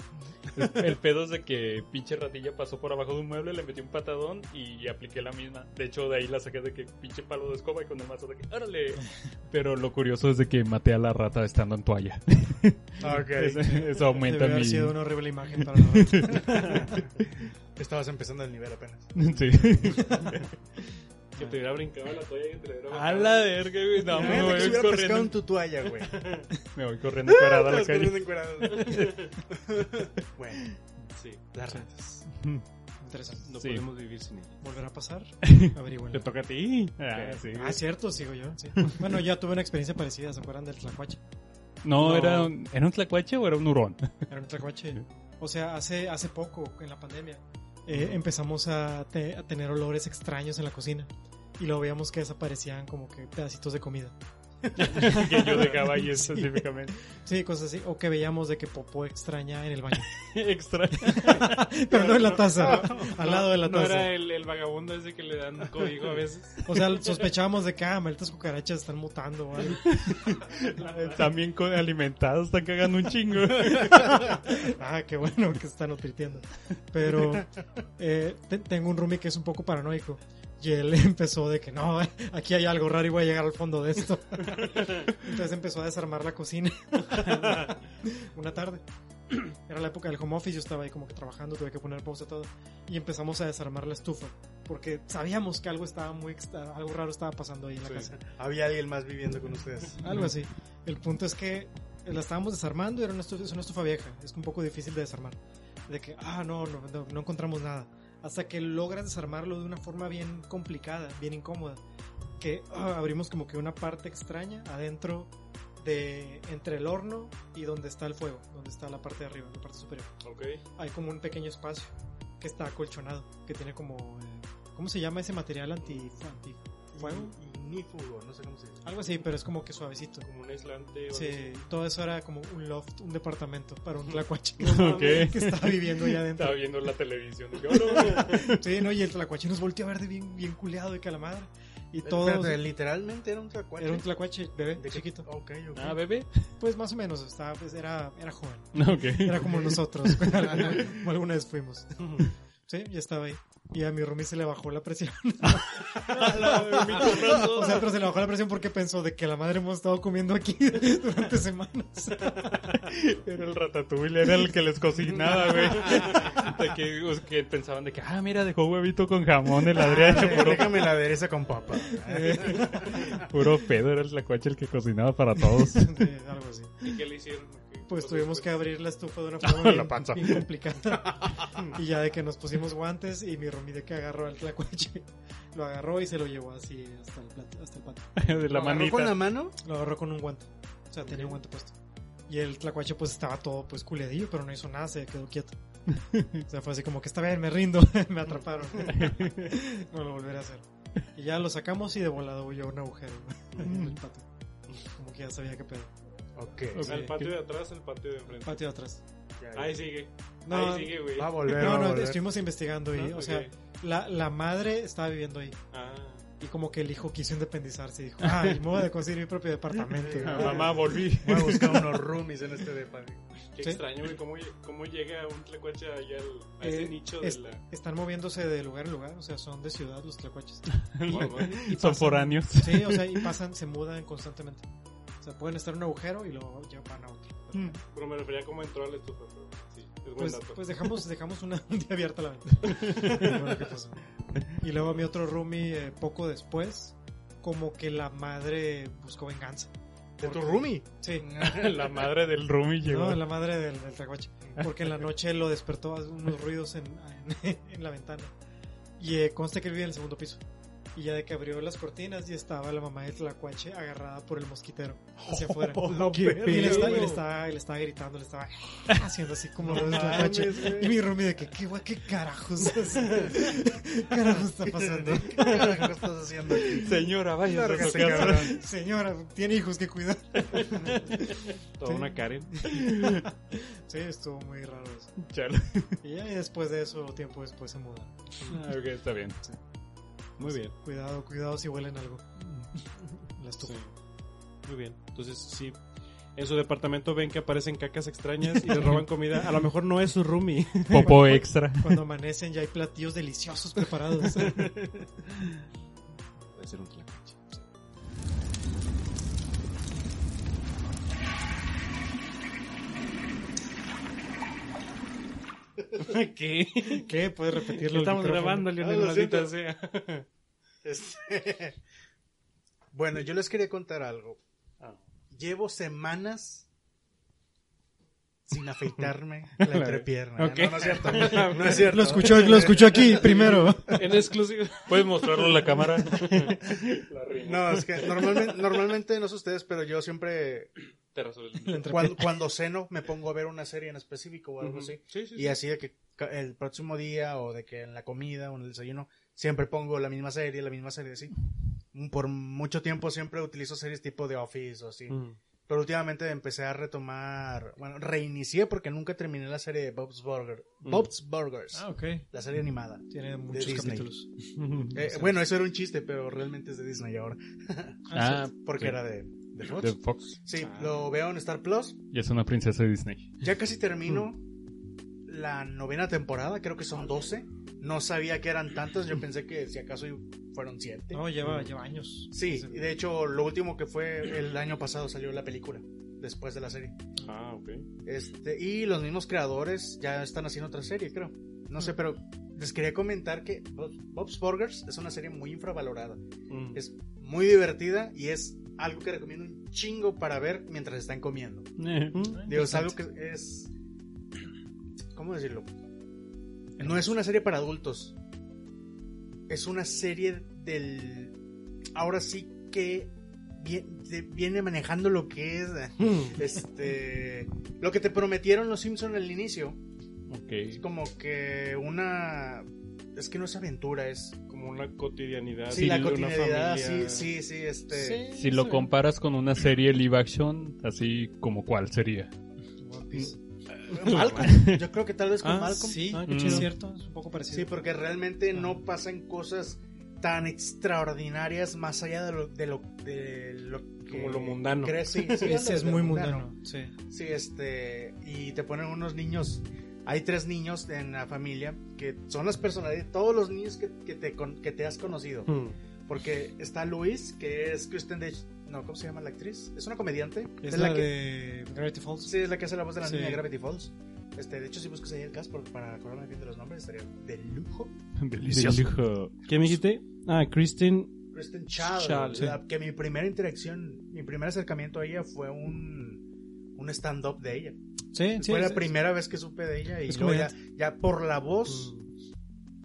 el pedo es de que pinche ratilla pasó por abajo de un mueble le metí un patadón y apliqué la misma. De hecho de ahí la saqué de que pinche palo de escoba y con el mazo de que órale pero lo curioso es de que maté a la rata estando en toalla. Eso, eso aumenta Debe haber mi sido una horrible imagen para la rata. Estabas empezando el nivel apenas. Sí. Que te hubiera brincado la toalla y que te la hubiera A la verga, güey. No, me que voy se hubiera pescado en corriendo. tu toalla, güey. Me voy corriendo encuerada a la calle. corriendo bueno, Sí, las ratas. Interesante. no Sí. podemos vivir sin ella. ¿Volverá a pasar? Te Averígüenlo. toca a ti. Ah, sí. Ah, cierto, sigo yo. sí. Bueno, ya tuve una experiencia parecida, ¿se acuerdan del tlacuache? No, No. Era, un, ¿era un tlacuache o era un hurón? Era un tlacuache. O sea, hace, hace poco, en la pandemia, eh, empezamos a, a tener olores extraños en la cocina. Y luego veíamos que desaparecían como que pedacitos de comida. que yo dejaba ahí específicamente. Sí, cosas así. O que veíamos de que popó extraña en el baño. Extra. Pero no en la taza, al lado de la No taza. era el, el vagabundo ese que le dan código a veces. O sea, sospechábamos de que, ah, malditas cucarachas están mutando algo. También alimentados, están cagando un chingo. Ah, qué bueno que están nutritiendo. Pero eh, te- tengo un roomie que es un poco paranoico. Y él empezó de que no, aquí hay algo raro y voy a llegar al fondo de esto. Entonces empezó a desarmar la cocina. Una tarde. Era la época del home office, yo estaba ahí como que trabajando, tuve que poner pausa todo. Y empezamos a desarmar la estufa. Porque sabíamos que algo estaba muy algo raro estaba pasando ahí en la casa. Había alguien más viviendo con ustedes. Algo así. El punto es que la estábamos desarmando y era una estufa, es una estufa vieja. Es un poco difícil de desarmar. De que, ah, no, no, no, no encontramos nada. Hasta que logras desarmarlo de una forma bien complicada, bien incómoda. Que ah, abrimos como que una parte extraña adentro de entre el horno y donde está el fuego, donde está la parte de arriba, la parte superior. Ok. Hay como un pequeño espacio que está acolchonado, que tiene como... eh, ¿Cómo se llama ese material anti, anti fuego? Ignífugo, no sé cómo se dice. Algo así, pero es como que suavecito. Como un aislante. o Sí, algo así. todo eso era como un loft, un departamento para un tlacuache Ok. que estaba viviendo ya adentro. Estaba viendo la televisión. Yo no. Sí, no, y el tlacuache nos volteó a ver de bien, bien culeado de calamadre. Y todo Espérate, literalmente era un tlacuache. era un tlacuache bebé, ¿De chiquito. Ok, ok. Ah, bebé. Pues más o menos, estaba, pues, era, era joven. Ok. Era como nosotros, como alguna vez fuimos. Sí, ya estaba ahí. Y a mi roomie se le bajó la presión. o sea, pero se le bajó la presión porque pensó de que la madre hemos estado comiendo aquí durante semanas. Era el ratatouille, era el que les cocinaba, güey. De que, pues, que pensaban de que, ah, mira, dejó huevito con jamón el Adrián. Ah, Puro, Déjame la adereza con papa. puro pedo, era el tlacuache el que cocinaba para todos. Sí, algo así. ¿Y qué le hicieron? ¿Qué Pues tuvimos que después? abrir la estufa de una forma La bien, panza. bien complicada. y ya de que nos pusimos guantes y mi roomie de que agarró al tlacuache, lo agarró y se lo llevó así hasta el, plato, hasta el patio. De la ¿Lo agarró con la mano? Lo agarró con un guante. O sea, tenía un guante puesto. Y el tlacuache pues estaba todo pues culeadillo, pero no hizo nada, se quedó quieto. O sea, fue así como que está bien, me rindo, me atraparon. no lo volveré a hacer. Y ya lo sacamos y de volado huyó un agujero en el patio. Como que ya sabía qué pedo. Ok. Ok. ¿Al patio de atrás o el patio de enfrente? Patio de atrás. Ya, ya. Ahí sigue. No, Ahí sigue, güey. Va a volver. no, no, volver. estuvimos investigando y, Ah, o sea, la, la madre estaba viviendo ahí. Ah. Y como que el hijo quiso independizarse y dijo, ah, y me voy a conseguir mi propio departamento. Mamá, volví. Voy a buscar unos roomies en este depa. Qué Sí. extraño, güey. ¿Cómo, cómo llega un tlacuache allá al, a ese Eh, nicho de la. Están moviéndose de lugar en lugar, o sea, son de ciudad los tlacuaches. Guau, Y Son foráneos. Sí, o sea, y pasan, se mudan constantemente. O sea, pueden estar en un agujero y luego ya van a otro. Pero me refería a cómo entró a la estufa, pero sí, es buen Pues, dato. pues dejamos, dejamos una, un día abierta la ventana. Y luego mi otro roomie, eh, poco después, como que la madre buscó venganza. ¿De tu roomie? Sí, La madre del roomie llegó. no, la madre del, del tlacuache. Porque en la noche lo despertó unos ruidos en, en, en la ventana. Y eh, consta que él vive en el segundo piso. Y ya de que abrió las cortinas y estaba la mamá del tlacuache agarrada por el mosquitero hacia afuera. qué Y le, estaba, y le, estaba, y le estaba gritando, le estaba haciendo así como del tlacuache. mames. Y mi roomie de que, ¿qué, qué carajos? ¿Qué carajos está pasando? ¿Qué carajo estás haciendo aquí? Señora, vaya a su casa. Señora, tiene hijos que cuidar. Toda una Karen. Sí, estuvo muy raro eso. Chale. Y ya después de eso, tiempo después se mudan. Ah, ok, está bien. Muy bien. Cuidado, cuidado si huelen algo. La estufa. Sí. Muy bien. Entonces, sí. En su departamento ven que aparecen cacas extrañas y les roban comida. A lo mejor no es su roomie. Popo extra. Cuando amanecen ya hay platillos deliciosos preparados. Puede ser un. ¿Qué? ¿Qué? ¿Puedes repetirlo? Estamos grabando, Leonel, Ah, maldita sea. Este, Bueno, yo les quería contar algo. Ah. Llevo semanas sin afeitarme la entrepierna. No, no es cierto. No es cierto. Lo escuchó, lo escuchó aquí primero. En exclusiva. ¿Puedes mostrarlo a la cámara? No, es que normalmente, normalmente no sé ustedes, pero yo siempre Te resuelve. La entrepierna. cuando, cuando ceno me pongo a ver una serie en específico o algo Ujú. así. Sí, sí, Y sí. así de que el próximo día o de que en la comida o en el desayuno siempre pongo la misma serie, la misma serie así. Por mucho tiempo siempre utilizo series tipo The Office o así. Mm. Pero últimamente empecé a retomar, bueno, reinicié porque nunca terminé la serie de Bob's Burger, Mm. Bob's Burgers, Ah, ok. la serie animada. Tiene muchos Disney. capítulos. Eh, bueno, eso era un chiste, pero realmente es de Disney ahora, Ah, porque sí. era de, de Fox. de Fox. Sí, Ah. lo veo en Star Plus. Y es una princesa de Disney. Ya casi termino la novena temporada, creo que son 12. No sabía que eran tantas, yo pensé que si acaso fueron 7. No, lleva, lleva años. Sí, y de hecho lo último que fue el año pasado salió la película, después de la serie. Ah, ok. Este, y los mismos creadores ya están haciendo otra serie, creo. No sé, pero les quería comentar que Bob's- Bob's Burgers es una serie muy infravalorada. Mm. Es muy divertida y es algo que recomiendo un chingo para ver mientras están comiendo. Digo, es algo que es... ¿Cómo decirlo? No es una serie para adultos. Es una serie del... Ahora sí que viene manejando lo que es... Este... Lo que te prometieron los Simpson al inicio. Es como que una... Es que no es aventura, es... Como una cotidianidad. Sí, la cotidianidad, sí, familia. sí, sí, este... Si lo comparas con una serie live action, así como cuál sería. One Piece. Malcolm, yo creo que tal vez con Ah, Malcolm. Sí, Ah, qué es chido. cierto, es un poco parecido. Sí, porque realmente no pasan cosas tan extraordinarias más allá de lo, de lo, de lo que Como lo mundano. crees, sí, sí, Ese es muy mundano. Sí. Sí, este, y te ponen unos niños, hay tres niños en la familia que son las personalidades, todos los niños que, que te, con- que te has conocido. Hmm. Porque está Luis, que es Kristen Dech, no, ¿cómo se llama la actriz? Es una comediante. Es la, que, de Gravity Falls. Sí, es la que hace la voz de la Sí. niña de Gravity Falls. Este, de hecho, si buscas ahí el cast por- para acordarme bien de los nombres, estaría de lujo. Delicioso. Delicioso. ¿Qué me dijiste? Ah, Kristen. Kristen Child, Child, sí. la- que mi primera interacción, mi primer acercamiento a ella fue un, un stand-up de ella. Sí, sí. fue la primera vez que supe de ella y luego ya, ya por la voz Mm.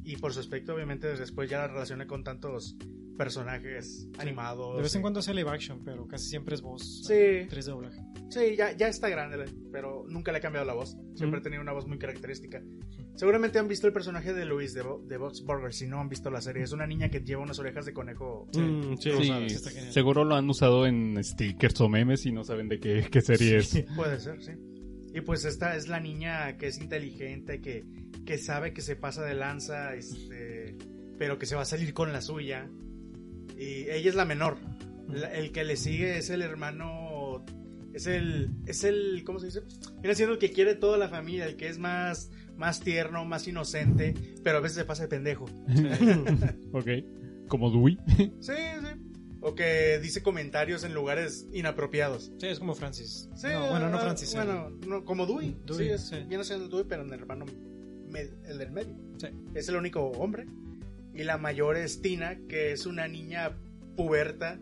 y por su aspecto, obviamente, después ya la relacioné con tantos personajes animados. De vez en y- cuando hace live action, pero casi siempre es voz. Sí. Tres de doblaje. Sí, ya, ya está grande, pero nunca le he cambiado la voz. Siempre Mm. he tenido una voz muy característica. Seguramente han visto el personaje de Louise de, Bo- de Box Burger, si no han visto la serie. Es una niña que lleva unas orejas de conejo. Mm, sí. Sí, Sí, genial. seguro lo han usado en stickers o memes y no saben de qué, qué serie es. Puede ser, sí. Y pues esta es la niña que es inteligente, que, que sabe que se pasa de lanza, este, pero que se va a salir con la suya. Y ella es la menor. La- el que le sigue es el hermano. Es el. Es el. ¿Cómo se dice? Viene siendo el que quiere toda la familia, el que es más, más tierno, más inocente, pero a veces se pasa de pendejo. ok. Como Dewey. Sí, sí. O que dice comentarios en lugares inapropiados. Sí, es como Francis. Sí, no, bueno, no ah, Francis. eh. Bueno, no, como Dewey. Dewey, sí, es- sí. viene siendo Dewey, pero en el hermano, med- el del medio. Sí. Es el único hombre. Y la mayor es Tina, que es una niña puberta,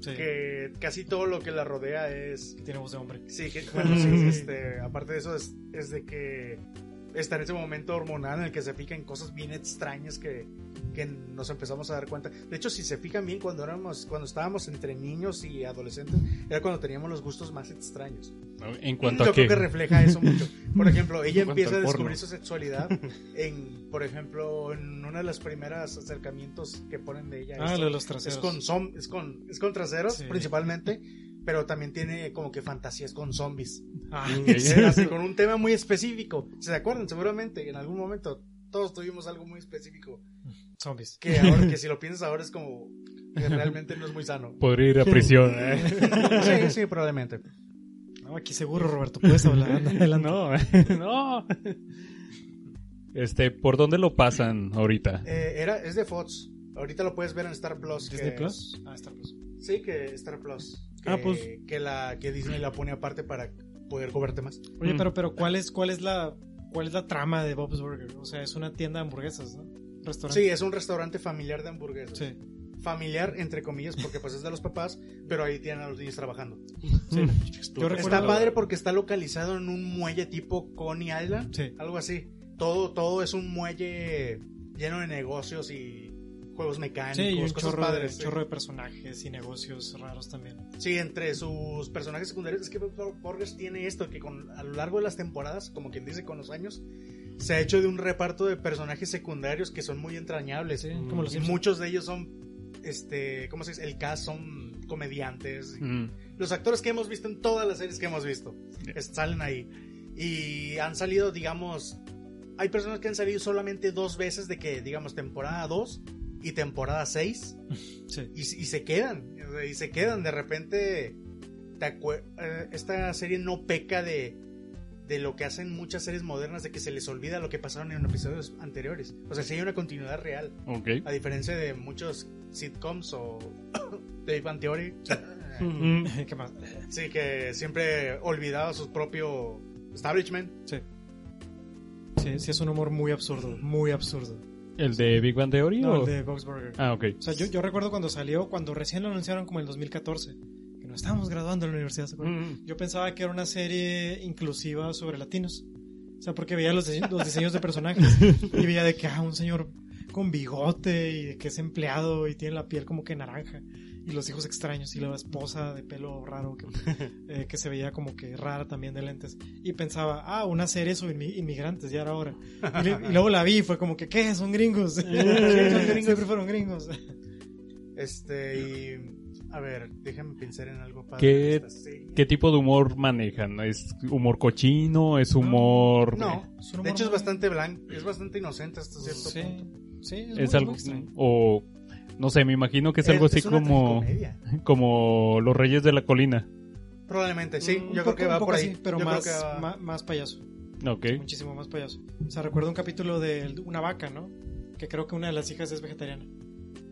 Mm, sí, que que casi todo lo que la rodea es... tiene voz de hombre. Sí, que, bueno, sí, este, aparte de eso es, es de que está en ese momento hormonal en el que se fija en cosas bien extrañas que, que nos empezamos a dar cuenta. De hecho, si se fijan bien, cuando éramos, cuando estábamos entre niños y adolescentes, era cuando teníamos los gustos más extraños. En cuanto Yo a que... creo que refleja eso mucho. Por ejemplo, ella empieza a descubrir su sexualidad en, por ejemplo, en uno de los primeros acercamientos que ponen de ella. Ah, es- lo de los es traseros. con, zom- es con, es con traseros, Sí. principalmente, pero también tiene como que fantasías con zombies. Ah, así, con un tema muy específico. ¿Se acuerdan? Seguramente en algún momento todos tuvimos algo muy específico. zombies. Que ahora, que si lo piensas ahora es como que realmente no es muy sano. Podría ir a prisión. ¿eh? Sí, sí, probablemente. No, aquí seguro, Roberto, puedes hablar. adelante. no, no. Este, ¿por dónde lo pasan ahorita? Eh, era, es de Fox. Ahorita lo puedes ver en Star Plus. que ¿Disney es- Plus? Ah, Star Plus. Sí, que Star Plus. Que, Ah, pues. Que, la, que Disney la pone aparte para poder cobrarte más. Oye, Mm. pero, pero ¿cuál es, cuál es la, cuál es la trama de Bob's Burger? O sea, es una tienda de hamburguesas, ¿no? Restaurante. Sí, es un restaurante familiar de hamburguesas. Sí. Familiar, entre comillas, porque pues es de los papás, pero ahí tienen a los niños trabajando. sí. Yo Está padre porque está localizado en un muelle tipo Coney Island, Sí. algo así. Todo, todo es un muelle lleno de negocios y juegos mecánicos, Sí, y un cosas chorro, padres. de, chorro de personajes y negocios raros también. Sí, entre sus personajes secundarios, es que Burgers tiene esto, que con, a lo largo de las temporadas, como quien dice con los años, se ha hecho de un reparto de personajes secundarios que son muy entrañables. Sí, como los Y muchos de ellos son, este, ¿cómo se dice? El cast son comediantes. Mm. Los actores que hemos visto en todas las series que hemos visto Yeah. salen ahí. Y han salido, digamos, hay personas que han salido solamente dos veces de que, digamos, temporada 2 y temporada 6 Sí. y, y se quedan, y se quedan. De repente, eh, esta serie no peca de, de lo que hacen muchas series modernas, de que se les olvida lo que pasaron en episodios anteriores. O sea, si hay una continuidad real, Ok. a diferencia de muchos sitcoms o de Bang Theory. Mm. ¿Qué más? Sí, que siempre olvidaba su propio establishment. Sí. Sí, sí, es un humor muy absurdo, muy absurdo. ¿El de Big Bang Theory No, o...? el de Bob's Burger. Ah, ok. O sea, yo, yo recuerdo cuando salió, cuando recién lo anunciaron como en el 2014, que nos estábamos graduando en la universidad, ¿se acuerdan? Mm. Yo pensaba que era una serie inclusiva sobre latinos. O sea, porque veía los, dise- los diseños de personajes y veía de que, ah, un señor con bigote y de que es empleado y tiene la piel como que naranja. Y los hijos extraños y la esposa de pelo raro que, eh, que se veía como que rara también de lentes. Y pensaba, ah, una serie sobre inmi- inmigrantes, ya era hora. Y, le- y luego la vi y fue como que, ¿qué? Son gringos. Son gringos. Siempre fueron gringos. Este, y. A ver, déjame pensar en algo para. ¿Qué-. ¿Qué tipo de humor manejan? ¿Es humor cochino? ¿Es humor...? No, Es un humor de hecho es bastante blanco, es bastante inocente hasta cierto Sí, punto. sí, es, ¿Es muy- algo... extraño. o... No sé, me imagino que es, algo así como... Como Los Reyes de la Colina. Probablemente, sí, Un yo creo que va por ahí. así, pero Yo creo más, que va- ma- más payaso. Ok. Muchísimo más payaso. O sea, recuerdo un capítulo de una vaca, ¿no? Que creo que una de las hijas es vegetariana.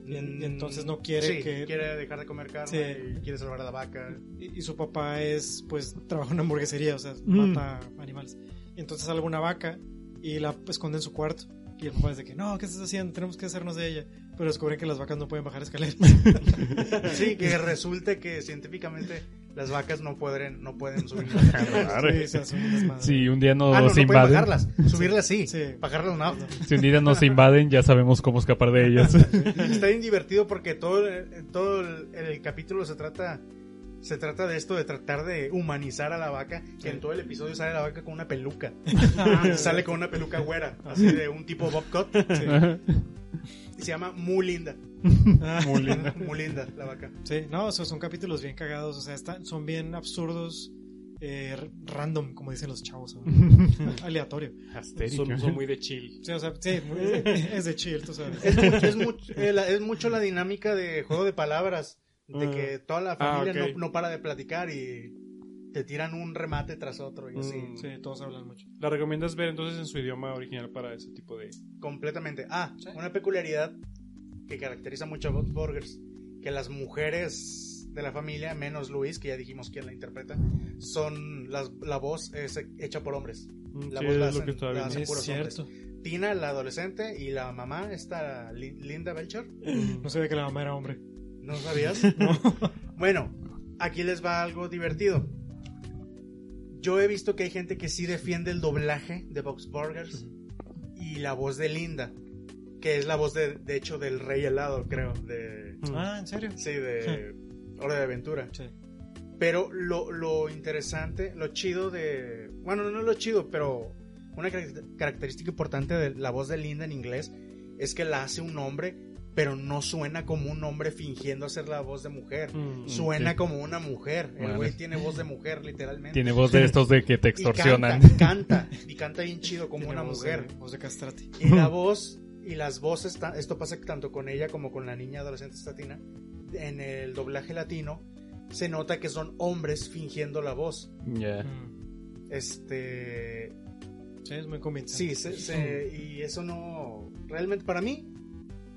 Y, en- y entonces no quiere Sí, que... quiere dejar de comer carne Sí. y quiere salvar a la vaca. Y, y su papá es, pues, trabaja en una hamburguesería, o sea, Mm. mata animales. Y entonces salva una vaca y la esconde en su cuarto. Y el papá dice que, no, ¿qué estás haciendo? Tenemos que hacernos de ella. Pero descubren que las vacas no pueden bajar escaleras. Sí, que resulte que científicamente las vacas no pueden, no pueden subir. Madre. Sí, se. Si un día nos ah, no, no pueden invaden, bajarlas. Subirlas sí, Sí. bajarlas no. si un día nos invaden, ya sabemos cómo escapar de ellas. Está bien divertido porque todo, todo el, el capítulo se trata se trata de esto de tratar de humanizar a la vaca, que en todo el episodio sale la vaca con una peluca. sale con una peluca güera, así de un tipo bob cut. Y se llama Muy linda. Muy linda. Muy linda la vaca. Sí, no, o sea, son capítulos bien cagados, o sea, están, son bien absurdos, eh, random, como dicen los chavos, aleatorio. Son, son muy de chill. Sí, o sea, sí, muy- es de chill, tú sabes. Es mucho, es, mucho, eh, la- es mucho la dinámica de juego de palabras, de Ah. que toda la Ah, familia no, no para de platicar y te tiran un remate tras otro y así. Mm. Sí, todos hablan mucho. ¿La recomiendas ver entonces en su idioma original para ese tipo de...? Completamente. Ah, Sí. una peculiaridad que caracteriza mucho a Bob Burgers, que las mujeres de la familia, menos Luis, que ya dijimos quién la interpreta, son las, la voz es hecha por hombres. La Sí, voz la es lo hacen- que la hacen Es puros cierto. Tina, la adolescente, y la mamá, esta Lin- Linda Belcher. No sabía que la mamá era hombre. ¿No sabías? Bueno, aquí les va algo divertido. Yo he visto que hay gente que sí defiende el doblaje de Box Burgers y la voz de Linda, que es la voz de, de hecho del Rey Helado, creo, de Ah, ¿en serio? sí, de Hora de Aventura. Sí. Pero lo, lo interesante, lo chido de, bueno, no lo chido, pero una carac- característica importante de la voz de Linda en inglés es que la hace un hombre, pero no suena como un hombre fingiendo ser la voz de mujer. Mm. Suena sí. como una mujer. El güey tiene voz de mujer, literalmente. Tiene voz de estos de que te Y extorsionan. canta, y canta, y canta bien chido como Tiene una voz mujer. De, voz de castrati. Y la voz y las voces, esto pasa tanto con ella como con la niña adolescente estatina. En el doblaje latino se nota que son hombres fingiendo la voz. Ya. Mm. Este. Sí, es muy convincente. Sí, se- se- y eso no. Realmente para mí,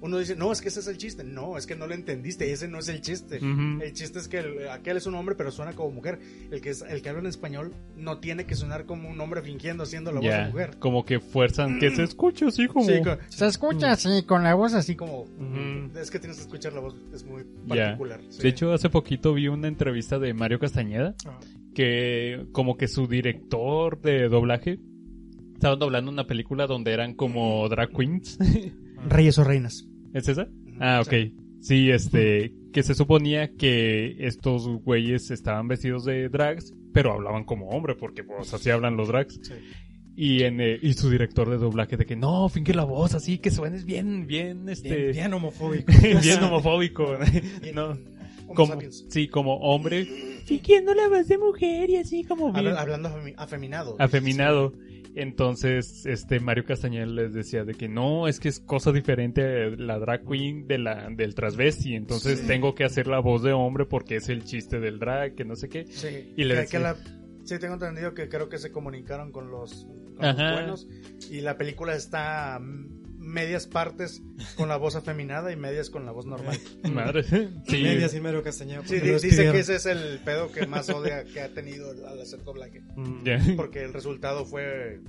uno dice, no, es que ese es el chiste. No, es que no lo entendiste, ese no es el chiste. El chiste es que el- aquel es un hombre, pero suena como mujer. El que, es, el que habla en español no tiene que sonar como un hombre fingiendo siendo la voz de mujer. Como que fuerzan que se escuche así como. Sí, con- se escucha así, con la voz así como. Es que tienes que escuchar la voz, es muy particular. sí. De hecho, hace poquito vi una entrevista de Mario Castañeda Ah, que como que su director de doblaje estaban doblando una película donde eran como drag queens. Reyes o reinas. ¿Es esa? Ah, ok. Sí, este, que se suponía que estos güeyes estaban vestidos de drags, pero hablaban como hombre, porque pues así hablan los drags. sí. Y en eh, y su director de doblaje de que no, finge la voz así, que suenes bien, bien, este, Bien, bien homofóbico. bien homofóbico. Bien, no, como, sí, como hombre, fingiendo la voz de mujer y así como bien Habla- hablando afemi- afeminado. afeminado. Entonces, este Mario Castañeda les decía de que no, es que es cosa diferente la drag queen de la del transvesti, entonces tengo que hacer la voz de hombre porque es el chiste del drag, que no sé qué. Sí, Y le que- decía- que la- sí, tengo entendido que creo que se comunicaron con los, con los Ajá. buenos y la película está medias partes con la voz afeminada y medias con la voz normal. Madre. Sí. Media sin Mario Castañeda. Sí, dice que ese es el pedo que más odia que ha tenido al hacer doblaje. Mm. Ya. Porque el resultado fue...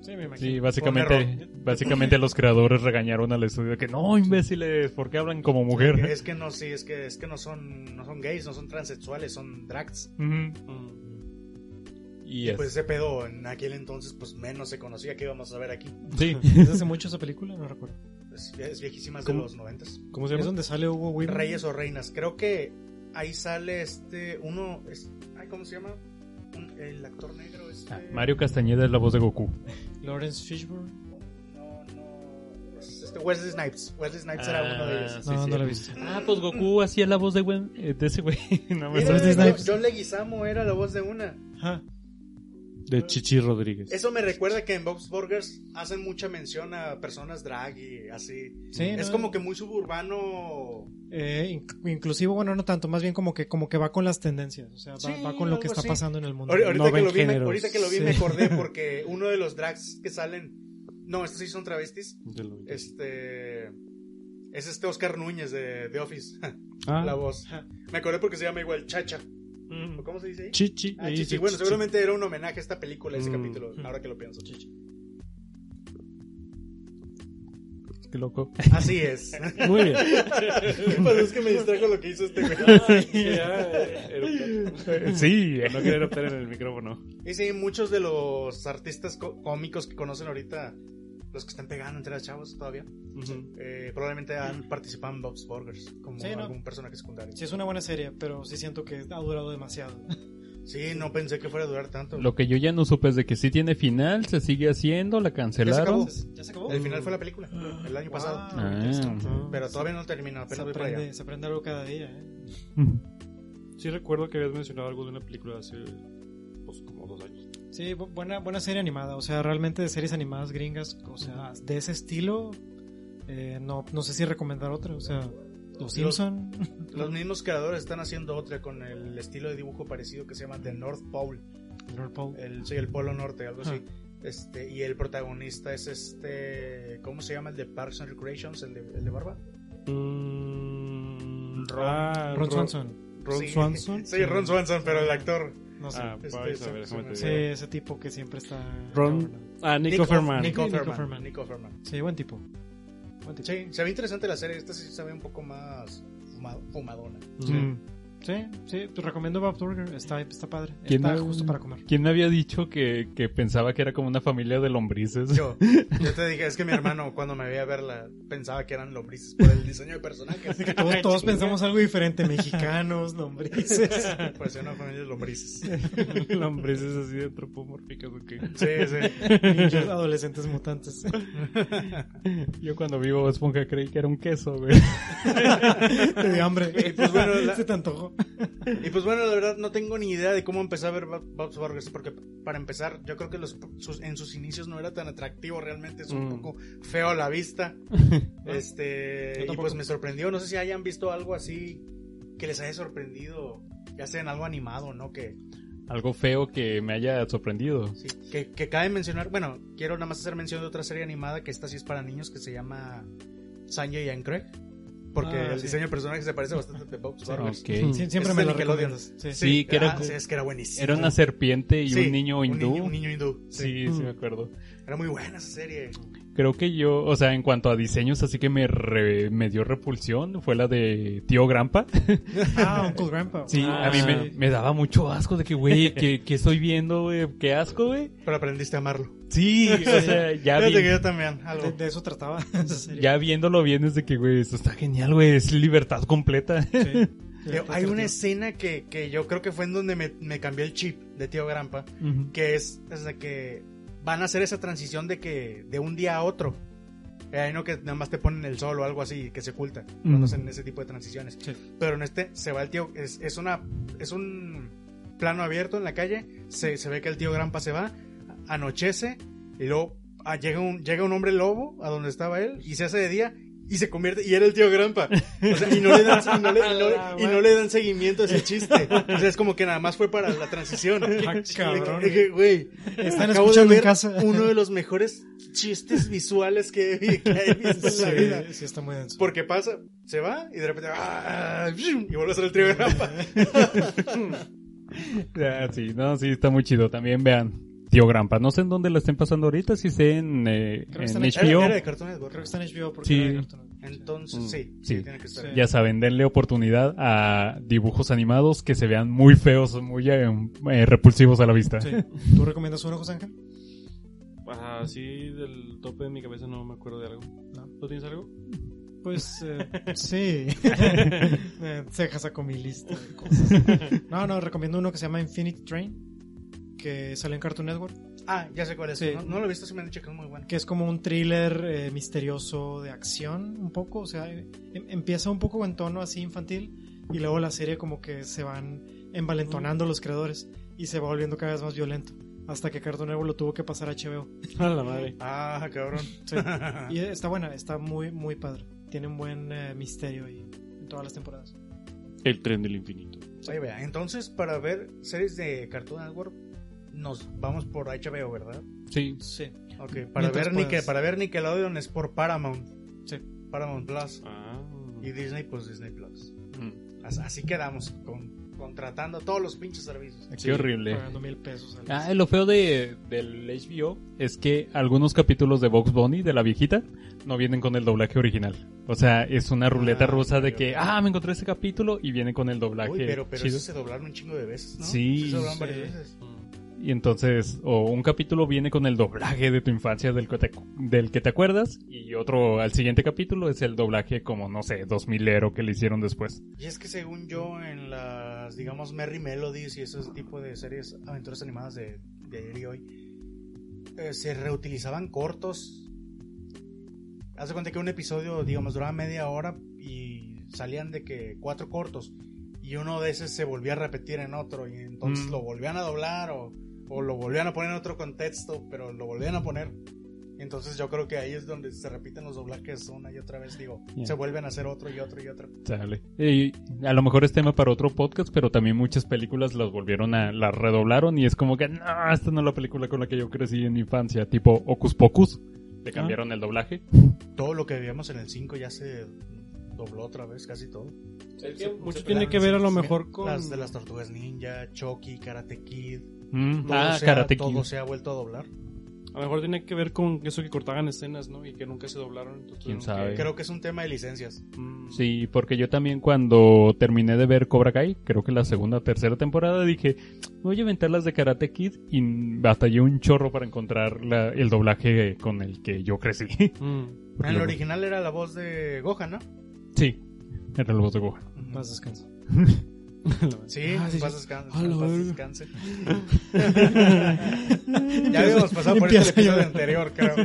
Sí, me imagino. Sí, Fue básicamente, básicamente los creadores regañaron al estudio de que no, imbéciles, ¿por qué hablan como mujer? Es que no, sí, es que, es que no son, no son gays, no son transexuales, son drags. Mm. Y Y es- pues ese pedo en aquel entonces pues menos se conocía que íbamos a ver aquí. sí. ¿Es hace mucho esa película? No recuerdo. es, es viejísima, es de los noventas. ¿Cómo se Es llama? donde sale Hugo Weaving. Reyes o reinas. Creo que ahí sale este, uno, es, ay, ¿cómo se llama? Un- el actor negro, este... Ah, Mario Castañeda es la voz de Goku. Lawrence Fishburne. No, no, es este Wesley Snipes. Wesley Snipes era uno de ellos. Sí, no, sí. no lo he visto. Ah, pues Goku hacía la voz de, güey- eh, de ese güey. No me Mira, Wesley. Snipes. John Leguizamo era la voz de una. Ajá. De Chichi Rodríguez. Eso me recuerda que en Bob's Burgers hacen mucha mención a personas drag y así. Sí, es no, como que muy suburbano. eh, inc- inclusivo, bueno, no tanto, más bien como que como que va con las tendencias, o sea, va, Sí, va con lo que está así. pasando en el mundo. Ahorita, No que lo vi, me, ahorita que lo vi me Sí. acordé porque uno de los drags que salen. No, estos sí son travestis. De lo- Este. Es este Oscar Núñez de The Office. Ah, La voz. Me acordé porque se llama igual Chacha. Mm. ¿O ¿Cómo se dice ahí? Chichi. Ah, Chichi. dice Bueno, Chichi. seguramente era un homenaje a esta película, ese Mm. capítulo, ahora que lo pienso. Qué loco. Así es. Muy bien. ¿Qué pasó? Es que me distrajo lo que hizo este güey. Eruptar. Sí. No quería eruptar en el micrófono. Y sí, muchos de los artistas có- cómicos que conocen ahorita, los que están pegando entre las chavos todavía, eh, probablemente han participado en Bob's Burgers como Sí, ¿no? algún personaje secundario. Sí, es una buena serie, pero sí siento que ha durado demasiado. Sí, no pensé que fuera a durar tanto. Lo que yo ya no supe es de que sí tiene final, se sigue haciendo, la cancelaron. acabó. ¿Ya se acabó? El final fue la película, el año Wow, pasado. Ah. Pero todavía no termina, se apenas voy para aprende, allá. se aprende algo cada día, ¿eh? Sí recuerdo que habías mencionado algo de una película hace Sí, bu- buena, buena serie animada. O sea, realmente de series animadas gringas, o sea, de ese estilo, eh, no, no sé si recomendar otra. O sea, Los Simpson. Los mismos creadores están haciendo otra con el estilo de dibujo parecido que se llama The North Pole, Paul. el, sí, el Polo Norte, algo así. Ah. Este, y el protagonista es este, ¿cómo se llama? El de Parks and Recreations, el de, el de barba. Mm, Ron- ah, Ron Swanson. Ron Sí. Swanson. Sí, Ron Swanson, pero el actor. No sé. Ah, Este, vais a se- ver, déjame te sí, digo. ese tipo que siempre está. Ron-. Ah, Nick Nick Offerman. Nick Offerman. Nick Offerman. Sí, buen tipo. Buen tipo. Sí, se ve interesante la serie. Esta sí se ve un poco más fuma- fumadona. Mm. Sí, sí, te recomiendo Bob Burger. Está, está padre. ¿Quién Está justo para comer. ¿Quién me había dicho que, que pensaba que era como una familia de lombrices? Yo, yo te dije, es que mi hermano cuando me veía verla pensaba que eran lombrices por el diseño de personajes. Todos, todos pensamos algo diferente. Mexicanos, lombrices. Parecía una familia de lombrices. Lombrices así antropomórficas, ok. Sí, sí. Ninjas, adolescentes mutantes. Yo cuando vi Bob Esponja creí que era un queso, güey. Te dio hambre. Pues bueno, la- Se te antojó. Y pues bueno, la verdad no tengo ni idea de cómo empecé a ver Bob- Bob's Burgers porque para empezar, yo creo que los, sus- en sus inicios no era tan atractivo, realmente es un Mm. poco feo a la vista. este, y pues me sorprendió, no sé si hayan visto algo así que les haya sorprendido, ya sea en algo animado, ¿no? Que, Algo feo que me haya sorprendido. sí, que, que cabe mencionar, bueno, quiero nada más hacer mención de otra serie animada que esta sí es para niños que se llama Sanjay and Craig. Porque Ah, el sí. diseño de personaje se parece bastante a. Sie- siempre Es me lo Nickelodeon. Sí. Sí, que era ah, co- sí, es que era buenísimo. Era una serpiente y Sí, un niño hindú. Un niño, un niño hindú. Sí, Sí. sí me acuerdo. Era muy buena esa serie. Creo que yo, o sea, en cuanto a diseños, así que me, re- me dio repulsión, fue la de Tío Grampa. Ah, Uncle Grandpa. Sí, Ah, a mí me, daba mucho asco de que, güey, ¿qué, qué estoy viendo, güey? ¿Qué asco, güey? Pero aprendiste a amarlo. Sí, o sea, ya, vi- que yo también. De, Algo. de eso trataba ya viéndolo bien es de que, güey, esto está genial, güey, es libertad completa. Sí. Eh, Sí, Hay una escena que, que yo creo que fue en donde me, me cambió el chip de Tío Grampa. Que es, es de que van a hacer esa transición de que de un día a otro. Eh, hay no que nada más te ponen el sol o algo así que se oculta cuando Mm. hacen ese tipo de transiciones. Sí. Pero en este se va el tío, es, es una es un plano abierto en la calle, se, se ve que el tío Grampa se va, anochece y luego ah, llega un llega un hombre lobo a donde estaba él y se hace de día y se convierte y era el tío Grampa. O sea, y no le dan y no le, y no le- y no le dan seguimiento a ese chiste. O sea, es como que nada más fue para la transición. Ah, cabrón. Dije, güey, Están acabo de escuchando en casa. uno de los mejores chistes visuales que he, que he visto en la vida. Sí, sí, está muy denso. Porque pasa, se va y de repente ¡ah! y vuelve a ser el trío de Grampa. Ah, sí, no, sí, está muy chido. También vean Tío Grampa. No sé en dónde la estén pasando ahorita, si sé en, eh, en está HBO. Era, era de Cartoon Network. Creo que está en HBO porque Sí. era de Cartoon Network. Entonces, Mm, sí, sí. sí, tiene que estar. Sí. Ya saben, denle oportunidad a dibujos animados que se vean muy feos, muy eh, eh, repulsivos a la vista. Sí. ¿Tú recomiendas uno, José Ángel? Así del tope de mi cabeza no me acuerdo de algo. No. ¿Tú tienes algo? Pues eh, sí. Eh, Ceja sacó mi lista de cosas. No, no, recomiendo uno que se llama Infinity Train, que sale en Cartoon Network, Ah, ya sé cuál es. Sí. No, no lo he visto, se me han dicho que es muy bueno. que es como un thriller eh, misterioso de acción, un poco, o sea, em- empieza un poco en tono así infantil y luego la serie como que se van envalentonando los creadores y se va volviendo cada vez más violento. Hasta que Cartoon Network lo tuvo que pasar a HBO. A la madre. Ah, cabrón. Sí. Y está buena, está muy, muy padre. Tiene un buen eh, misterio ahí en todas las temporadas. El tren del infinito. Oye, vea, entonces para ver series de Cartoon Network nos vamos por HBO, ¿verdad? Sí. Sí. Ok, para Mientras ver, Nickel, para ver Nickelodeon es por Paramount. Sí. Paramount Plus. Ah. Y Disney, pues Disney Plus. Mm. As- Así quedamos, con, contratando todos los pinches servicios. Qué horrible. Pagando mil pesos al Ah, lo feo de, del HBO es que algunos capítulos de Box Bunny, de la viejita, no vienen con el doblaje original. O sea, es una ruleta Ah, rusa de que, ah, me encontré este capítulo y viene con el doblaje. Uy, pero, pero chido. eso se doblaron un chingo de veces, ¿no? Sí, se doblaron sí. varias veces. Y entonces, o un capítulo viene con el doblaje de tu infancia del que te, del que te acuerdas, y otro al siguiente capítulo es el doblaje como, no sé, 2000ero que le hicieron después. Y es que según yo, en las, digamos, Merry Melodies y ese tipo de series, aventuras animadas de, de ayer y hoy, eh, se reutilizaban cortos. Haz de cuenta que un episodio, digamos, duraba media hora y salían de que cuatro cortos. Y uno de esos se volvía a repetir en otro y entonces Mm. lo volvían a doblar o, o lo volvían a poner en otro contexto, pero lo volvían a poner. Entonces yo creo que ahí es donde se repiten los doblajes una y otra vez, digo, Ya. se vuelven a hacer otro y otro y otro. Sale. Y a lo mejor es tema para otro podcast, pero también muchas películas las volvieron a, las redoblaron y es como que, no, esta no es la película con la que yo crecí en mi infancia, tipo Ocus Pocus. Le cambiaron el doblaje. todo lo que veíamos en el 5 ya se dobló otra vez, casi todo. Que Se- mucho tiene que ver a lo mejor con... Las de las tortugas ninja, Chucky, Karate Kid. Mm, Todo, ah, se todo se ha vuelto a doblar. A lo mejor tiene que ver con eso que cortaban escenas, ¿no? Y que nunca se doblaron. entonces ¿Quién sabe? Creo que es un tema de licencias. Mm. Sí, porque yo también cuando terminé de ver Cobra Kai, creo que la segunda o tercera temporada, dije, voy a inventar las de Karate Kid y batallé un chorro para encontrar la- el doblaje con el que yo crecí. Mm. En el original era la voz de Gohan, ¿no? Sí, era el voz de Gohan. Más descanso. Sí, Ah, sí, paz sí. descanse. Descanse. ya habíamos pasado por este episodio anterior, creo.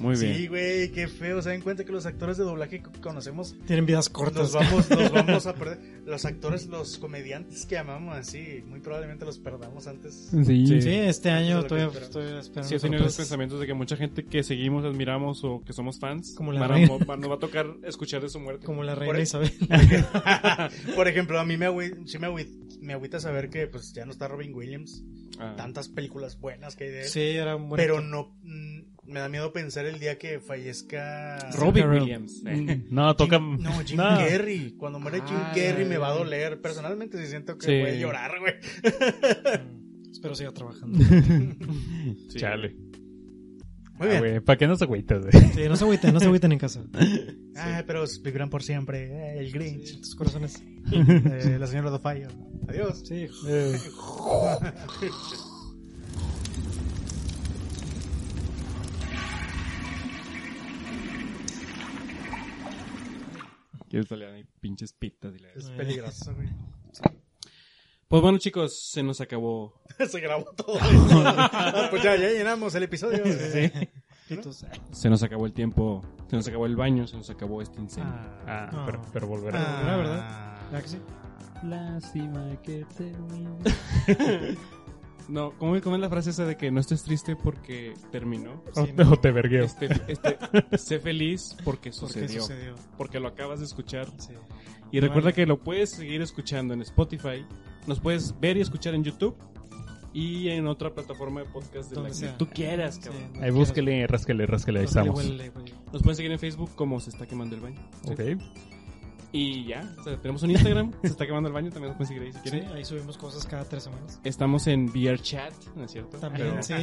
Muy bien. Sí, güey, qué feo. ¿Se dan cuenta que los actores de doblaje que conocemos Tienen vidas nos cortas. vamos, nos vamos a perder? Los actores, los comediantes que llamamos así, muy probablemente los perdamos antes. Sí, Sí, este año Eso es lo que todavía espero. estoy esperando. Sí, he tenido los pensamientos de que mucha gente que seguimos, admiramos o que somos fans, Como la van a- reina. va- nos va a tocar escuchar de su muerte. Como la reina ahí- Isabel. Por ejemplo, a mí me, sí me, me agüita saber que pues ya no está Robin Williams. Ah. Tantas películas buenas que hay de él. Sí, era un buen pero no. Mm, me da miedo pensar el día que fallezca. Robin. Williams. No, toca... Jim- no, Jim No. Carrey. Cuando muere Jim Ah, Carrey me va a doler. Personalmente sí siento que Sí. voy a llorar, güey. Mm, Espero siga trabajando. Sí. Chale. Muy bien. ¿Para qué nos agüitas, güey? Sí, no se agüiten, no se agüiten en casa. Ah, pero vivirán por siempre. eh, el Grinch. Sí, tus corazones. eh, la señora Dofallo. Adiós. Sí. Quieres salir ahí pinches pitas. y la- Es peligroso, güey. Pues bueno, chicos, se nos acabó. Se grabó todo. Ah, pues ya, ya llenamos el episodio. Pitos. Se nos acabó el tiempo. Se nos acabó el baño. Se nos acabó este incendio. Ah, No. pero, pero volverá. Ah. ¿Volverá, verdad? ¿Verdad que sí? Lástima que termine. No, ¿cómo, cómo es la frase esa de que no estés triste porque terminó? O, Sí, no. o te vergueo. Este, este, sé feliz porque ¿Por qué sucedió. Porque lo acabas de escuchar. Sí. Y recuerda que lo puedes seguir escuchando en Spotify. Nos puedes ver y escuchar en YouTube. Y en otra plataforma de podcast de la que sea. tú quieras, Sí, cabrón. donde Ahí búsquele, rásquele, rásquele, ahí estamos. Huele, huele. Nos pueden seguir en Facebook como Se Está Quemando el Baño. Ok. Y ya, o sea, tenemos un Instagram, Se Está Quemando el Baño, también nos pueden seguir ahí si Sí, quieren. ahí subimos cosas cada tres semanas. Estamos en VRChat, ¿no es cierto? También, Pero- sí.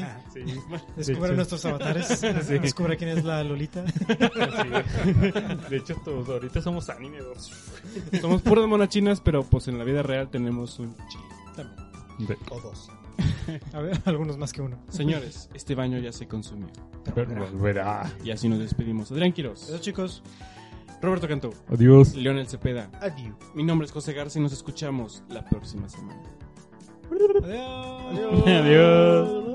Sí. Nuestros avatares. Descubre quién es la Lolita. De hecho, todos ahorita somos anime. ¿no? Somos puras monas chinas, pero pues en la vida real tenemos un chi. También. De- O dos. A ver, algunos más que uno. Señores, este baño ya se consumió. Pero volverá. Y así nos despedimos. Adrián Quiroz, Eso, chicos. Roberto Cantó, Adiós. Leonel Cepeda. Adiós. Mi nombre es José Garza y nos escuchamos la próxima semana. Adiós. Adiós.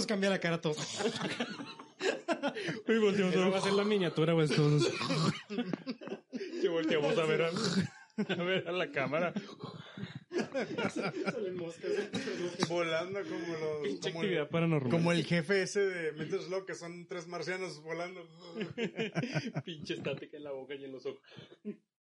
Nos cambia la cara a todos. Esa va a ser la miniatura, güey. todos. Que volteamos a ver a, a ver a la cámara. Volando como los. Pinche Como el, actividad paranormal. como el jefe ese de Metal Slug, que son tres marcianos volando. Pinche estática en la boca y en los ojos.